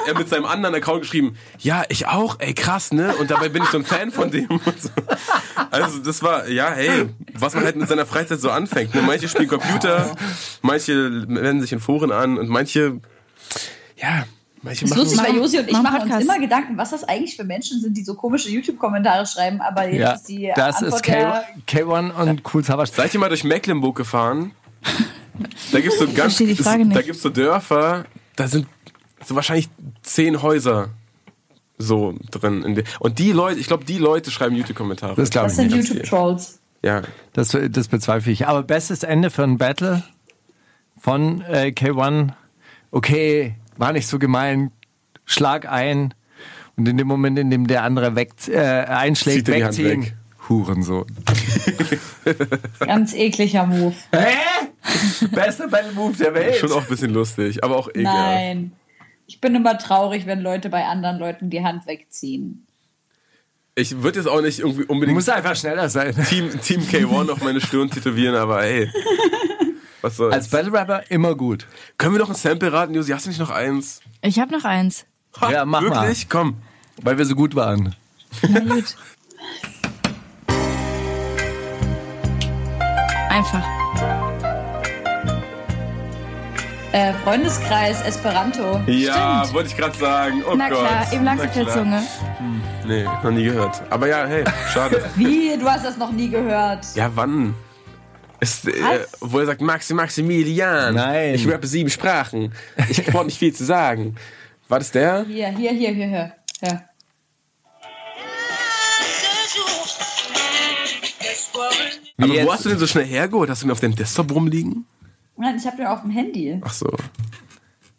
hat er mit seinem anderen Account geschrieben, ja, ich auch, ey, krass, ne? Und dabei bin ich so ein Fan von dem. So. Also das war, ja, hey, was man halt mit seiner Freizeit so anfängt. Ne? Manche spielen Computer, manche wenden sich in Foren an und manche, ja, manche Das ist machen... lustig, weil Josi und ich Machen machen uns immer Gedanken, was das eigentlich für Menschen sind, die so komische YouTube-Kommentare schreiben, aber jetzt Ja, ist die das Antwort ist K der, K1 und Cool Savage. Seid ihr mal durch Mecklenburg gefahren? Da gibt's so ganz, da gibt's so Dörfer, da sind so wahrscheinlich zehn Häuser so drin. Und die Leute, ich glaube, die Leute schreiben YouTube-Kommentare. Das glaube das sind. YouTube-Trolls. Ja. Das, das bezweifle ich. Aber bestes Ende für ein Battle von äh, K1. Okay, war nicht so gemein. Schlag ein. Und in dem Moment, in dem der andere weg, äh, einschlägt, Zieht er die Hand wegziehen. weg. Hurensohn. Ganz ekliger Move. Hä? Bester Battle Move der Welt. Schon auch ein bisschen lustig, aber auch egal. Nein. Ich bin immer traurig, wenn Leute bei anderen Leuten die Hand wegziehen. Ich würde jetzt auch nicht irgendwie Du unbedingt musst einfach schneller sein. Team, Team K1 auf meine Stirn tätowieren, aber hey. Was soll's. Als Battle Rapper immer gut. Können wir noch ein Sample raten, Josi? Hast du nicht noch eins? Ich habe noch eins. Ha, Ja, mach mal. Wirklich? Komm. Weil wir so gut waren. Na gut. Einfach. Äh, Freundeskreis Esperanto. Ja, Stimmt. wollte ich gerade sagen. Oh Na Gott. klar, eben langsam Na der klar. Zunge. Nee, noch nie gehört. Aber ja, hey, schade. Wie? Du hast das noch nie gehört. ja, wann? Ist, äh, wo er sagt, Maxi Maximilian. Nein. Ich rappe sieben Sprachen. Ich brauche nicht viel zu sagen. War das der? Hier, hier, hier, hier, hier. hier. Aber jetzt? wo hast du den so schnell hergeholt? Hast du den auf deinem Desktop rumliegen? Nein, ich habe den auf dem Handy. Ach so.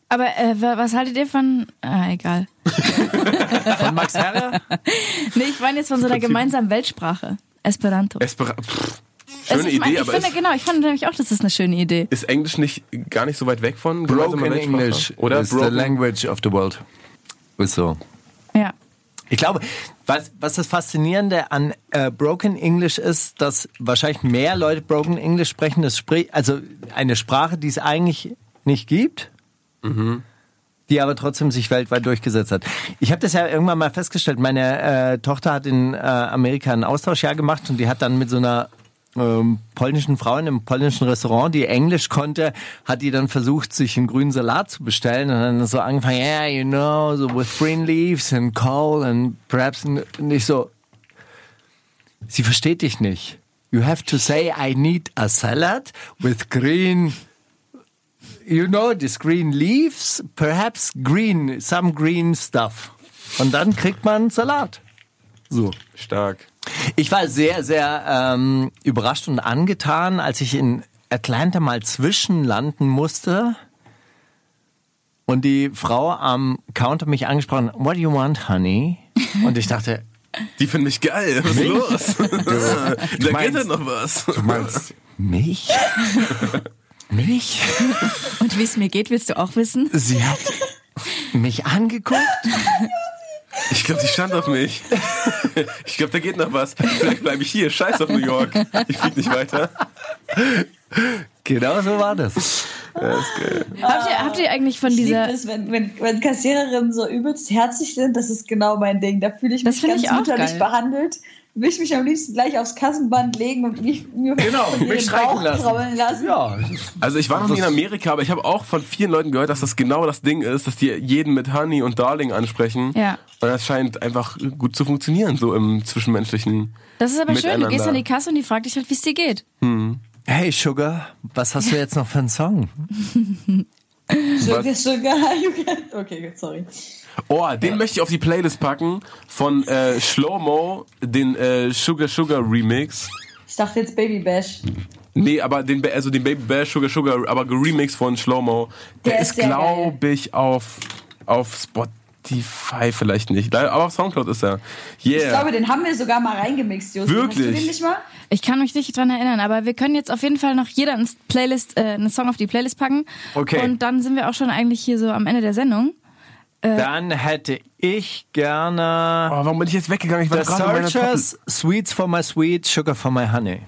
Aber äh, wa- was haltet ihr von. Ah, egal. Von Max Herre? Nee, ich meine jetzt von so einer gemeinsamen Weltsprache. Esperanto. Espera Pff, schöne Also ich mein, Idee, ich aber finde, ist, genau, ich fand nämlich auch, das ist eine schöne Idee. ist Englisch nicht gar nicht so weit weg von Broken? English Oder is the broken? language of the world. Ist so. Ja. Ich glaube, was, was das Faszinierende an äh, Broken English ist, dass wahrscheinlich mehr Leute Broken English sprechen, das sprich, also eine Sprache, die es eigentlich nicht gibt, die aber trotzdem sich weltweit durchgesetzt hat. Ich habe das ja irgendwann mal festgestellt. Meine äh, Tochter hat in äh, Amerika ein Austauschjahr gemacht und die hat dann mit so einer ähm, polnischen Frau in einem polnischen Restaurant, die Englisch konnte, hat die dann versucht, sich einen grünen Salat zu bestellen und dann so angefangen, yeah, you know, so with green leaves and coal and perhaps nicht so. Sie versteht dich nicht. You have to say, I need a salad with green you know, this green leaves, perhaps green, some green stuff. Und dann kriegt man Salat. So. Stark. Ich war sehr, sehr ähm, überrascht und angetan, als ich in Atlanta mal zwischenlanden musste. und die Frau am Counter mich angesprochen, what do you want, honey? Und ich dachte, Die finden mich geil. Was ist los? da geht meinst- halt noch was. du meinst mich? mich? Und wie es mir geht, willst du auch wissen? Sie hat mich angeguckt. Ich glaube, die stand auf mich. Ich glaube, da geht noch was. Vielleicht bleibe ich hier. Scheiß auf New York. Ich flieg nicht weiter. Genau so war das. Habt ihr, habt ihr eigentlich von Ich dieser. es, wenn, wenn, wenn Kassiererinnen so übelst herzlich sind, das ist genau mein Ding. Da fühle ich Das mich ganz ich auch mütterlich geil. behandelt. Will ich mich am liebsten gleich aufs Kassenband legen und mich, mir Genau, von mich Bauch lassen. lassen. Ja, Also ich war noch nie in Amerika, aber ich habe auch von vielen Leuten gehört, dass das genau das Ding ist, dass die jeden mit Honey und Darling ansprechen. Ja. Und das scheint einfach gut zu funktionieren, so im Zwischenmenschlichen. Das ist aber schön, du gehst an die Kasse und die fragt dich halt, wie es dir geht. Hey Sugar, was hast du jetzt noch für einen Song? Sugar, sugar, you can. Okay, sorry. Oh, den möchte ich auf die Playlist packen von äh, Shlomo, den äh, Sugar Sugar Remix. Ich dachte jetzt Baby Bash. Nee, aber den, also den Baby Bear Sugar Sugar, aber geremix von Shlomo. Der, Der ist, ist glaube ich, auf, auf Spotify vielleicht nicht. Aber auf Soundcloud ist er. Yeah. Ich glaube, den haben wir sogar mal reingemixt, Josi. Hast du Wirklich? den nicht mal? Ich kann mich nicht dran erinnern, aber wir können jetzt auf jeden Fall noch jeder ins Playlist, äh, einen Song auf die Playlist packen. Okay. Und dann sind wir auch schon eigentlich hier so am Ende der Sendung. Dann hätte ich gerne oh, warum bin ich jetzt weggegangen? Ich war The gerade Searchers, Sweets for my sweet, Sugar for my honey.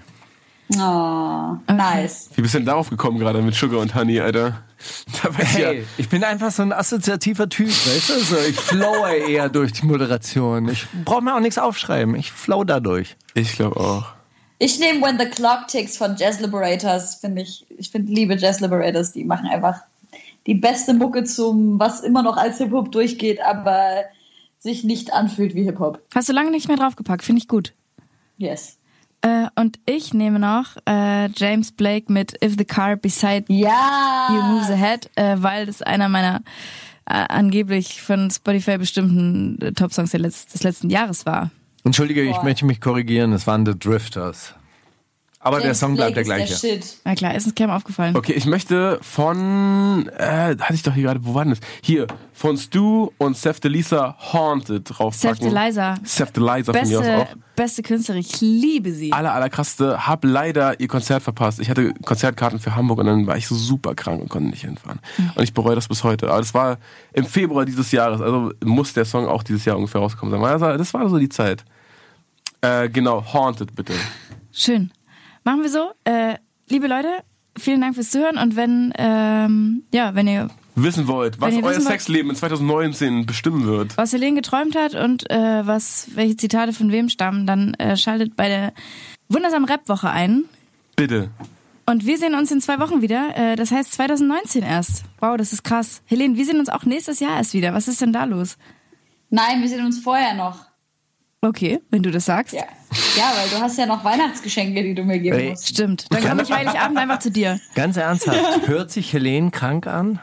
Oh, nice. Wie bist du denn darauf gekommen gerade mit Sugar und Honey, Alter? Ich ja. Hey, ich bin einfach so ein assoziativer Typ, weißt du? So, ich flowe eher durch die Moderation. Ich brauche mir auch nichts aufschreiben. Ich flow dadurch. Ich glaube auch. Ich nehme When the Clock Ticks von Jazz Liberators. Finde ich, ich finde, liebe Jazz Liberators. Die machen einfach die beste Mucke zum, was immer noch als Hip-Hop durchgeht, aber sich nicht anfühlt wie Hip-Hop. Hast du lange nicht mehr draufgepackt, finde ich gut. Yes. Äh, und ich nehme noch äh, James Blake mit If the Car Beside Ja! You Moves Ahead, äh, weil das einer meiner äh, angeblich von Spotify bestimmten äh, Top-Songs des letzten Jahres war. Entschuldige, ich Boah. möchte mich korrigieren. Es waren The Drifters. Aber der James Song bleibt Blake der ist gleiche. Der Shit. Na klar, ist uns keinem aufgefallen. Okay, ich möchte von, äh, hatte ich doch hier gerade, wo war denn das? Hier, von Stu und Seth Delisa Haunted draufpacken. Seth Delisa. Seth Delisa von mir aus Beste, auch. beste Künstlerin, ich liebe sie. Aller, allerkrasseste, hab leider ihr Konzert verpasst. Ich hatte Konzertkarten für Hamburg und dann war ich so super krank und konnte nicht hinfahren. Und ich bereue das bis heute. Aber das war im Februar dieses Jahres, also muss der Song auch dieses Jahr ungefähr rauskommen sein. Also, das war so die Zeit. Äh, genau, Haunted bitte. Schön. Machen wir so. Äh, liebe Leute, vielen Dank fürs Zuhören und wenn, ähm, ja, wenn ihr Wissen wollt, was euer Sexleben in 2019 bestimmen wird. was Helene geträumt hat und äh, was welche Zitate von wem stammen, dann äh, schaltet bei der wundersamen Rap-Woche ein. Bitte. Und wir sehen uns in zwei Wochen wieder. Äh, das heißt 2019 erst. Wow, das ist krass. Helene, wir sehen uns auch nächstes Jahr erst wieder. Was ist denn da los? Nein, wir sehen uns vorher noch. Okay, wenn du das sagst. Ja. Ja, weil du hast ja noch Weihnachtsgeschenke, die du mir geben Ey. musst. Stimmt. Dann komme ich Heiligabend einfach zu dir. Ganz ernsthaft, hört sich Helene krank an?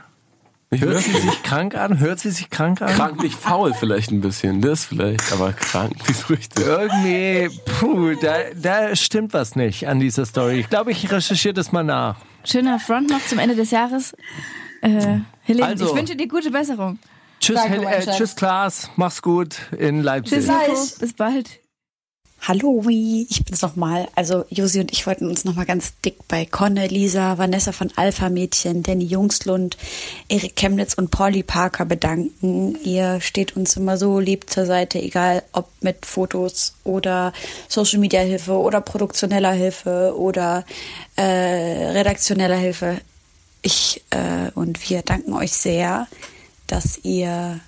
Hört sie sich krank an? Hört sie sich krank an? krank, nicht faul vielleicht ein bisschen. Das vielleicht, aber krank, nicht richtig. Irgendwie, puh, da, da stimmt was nicht an dieser Story. Ich glaube, ich recherchiere das mal nach. Schöner Front noch zum Ende des Jahres. Äh, Helene, Also. ich wünsche dir gute Besserung. Tschüss, Danke, Hel äh, tschüss Klaas, mach's gut in Leipzig. Nico. Bis bald. Hallo, ich bin's nochmal. Also Josi und ich wollten uns nochmal ganz dick bei Conne, Lisa, Vanessa von Alpha Mädchen, Danny Jungslund, Erik Chemnitz und Pauli Parker bedanken. Ihr steht uns immer so lieb zur Seite, egal ob mit Fotos oder Social Media Hilfe oder produktioneller Hilfe oder äh, redaktioneller Hilfe. Ich äh, und wir danken euch sehr, dass ihr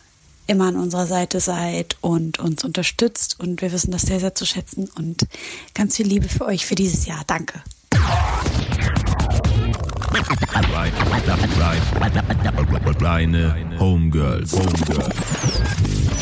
immer an unserer Seite seid und uns unterstützt. Und wir wissen das sehr, sehr zu schätzen. Und ganz viel Liebe für euch für dieses Jahr. Danke. Reine Homegirls. Homegirls.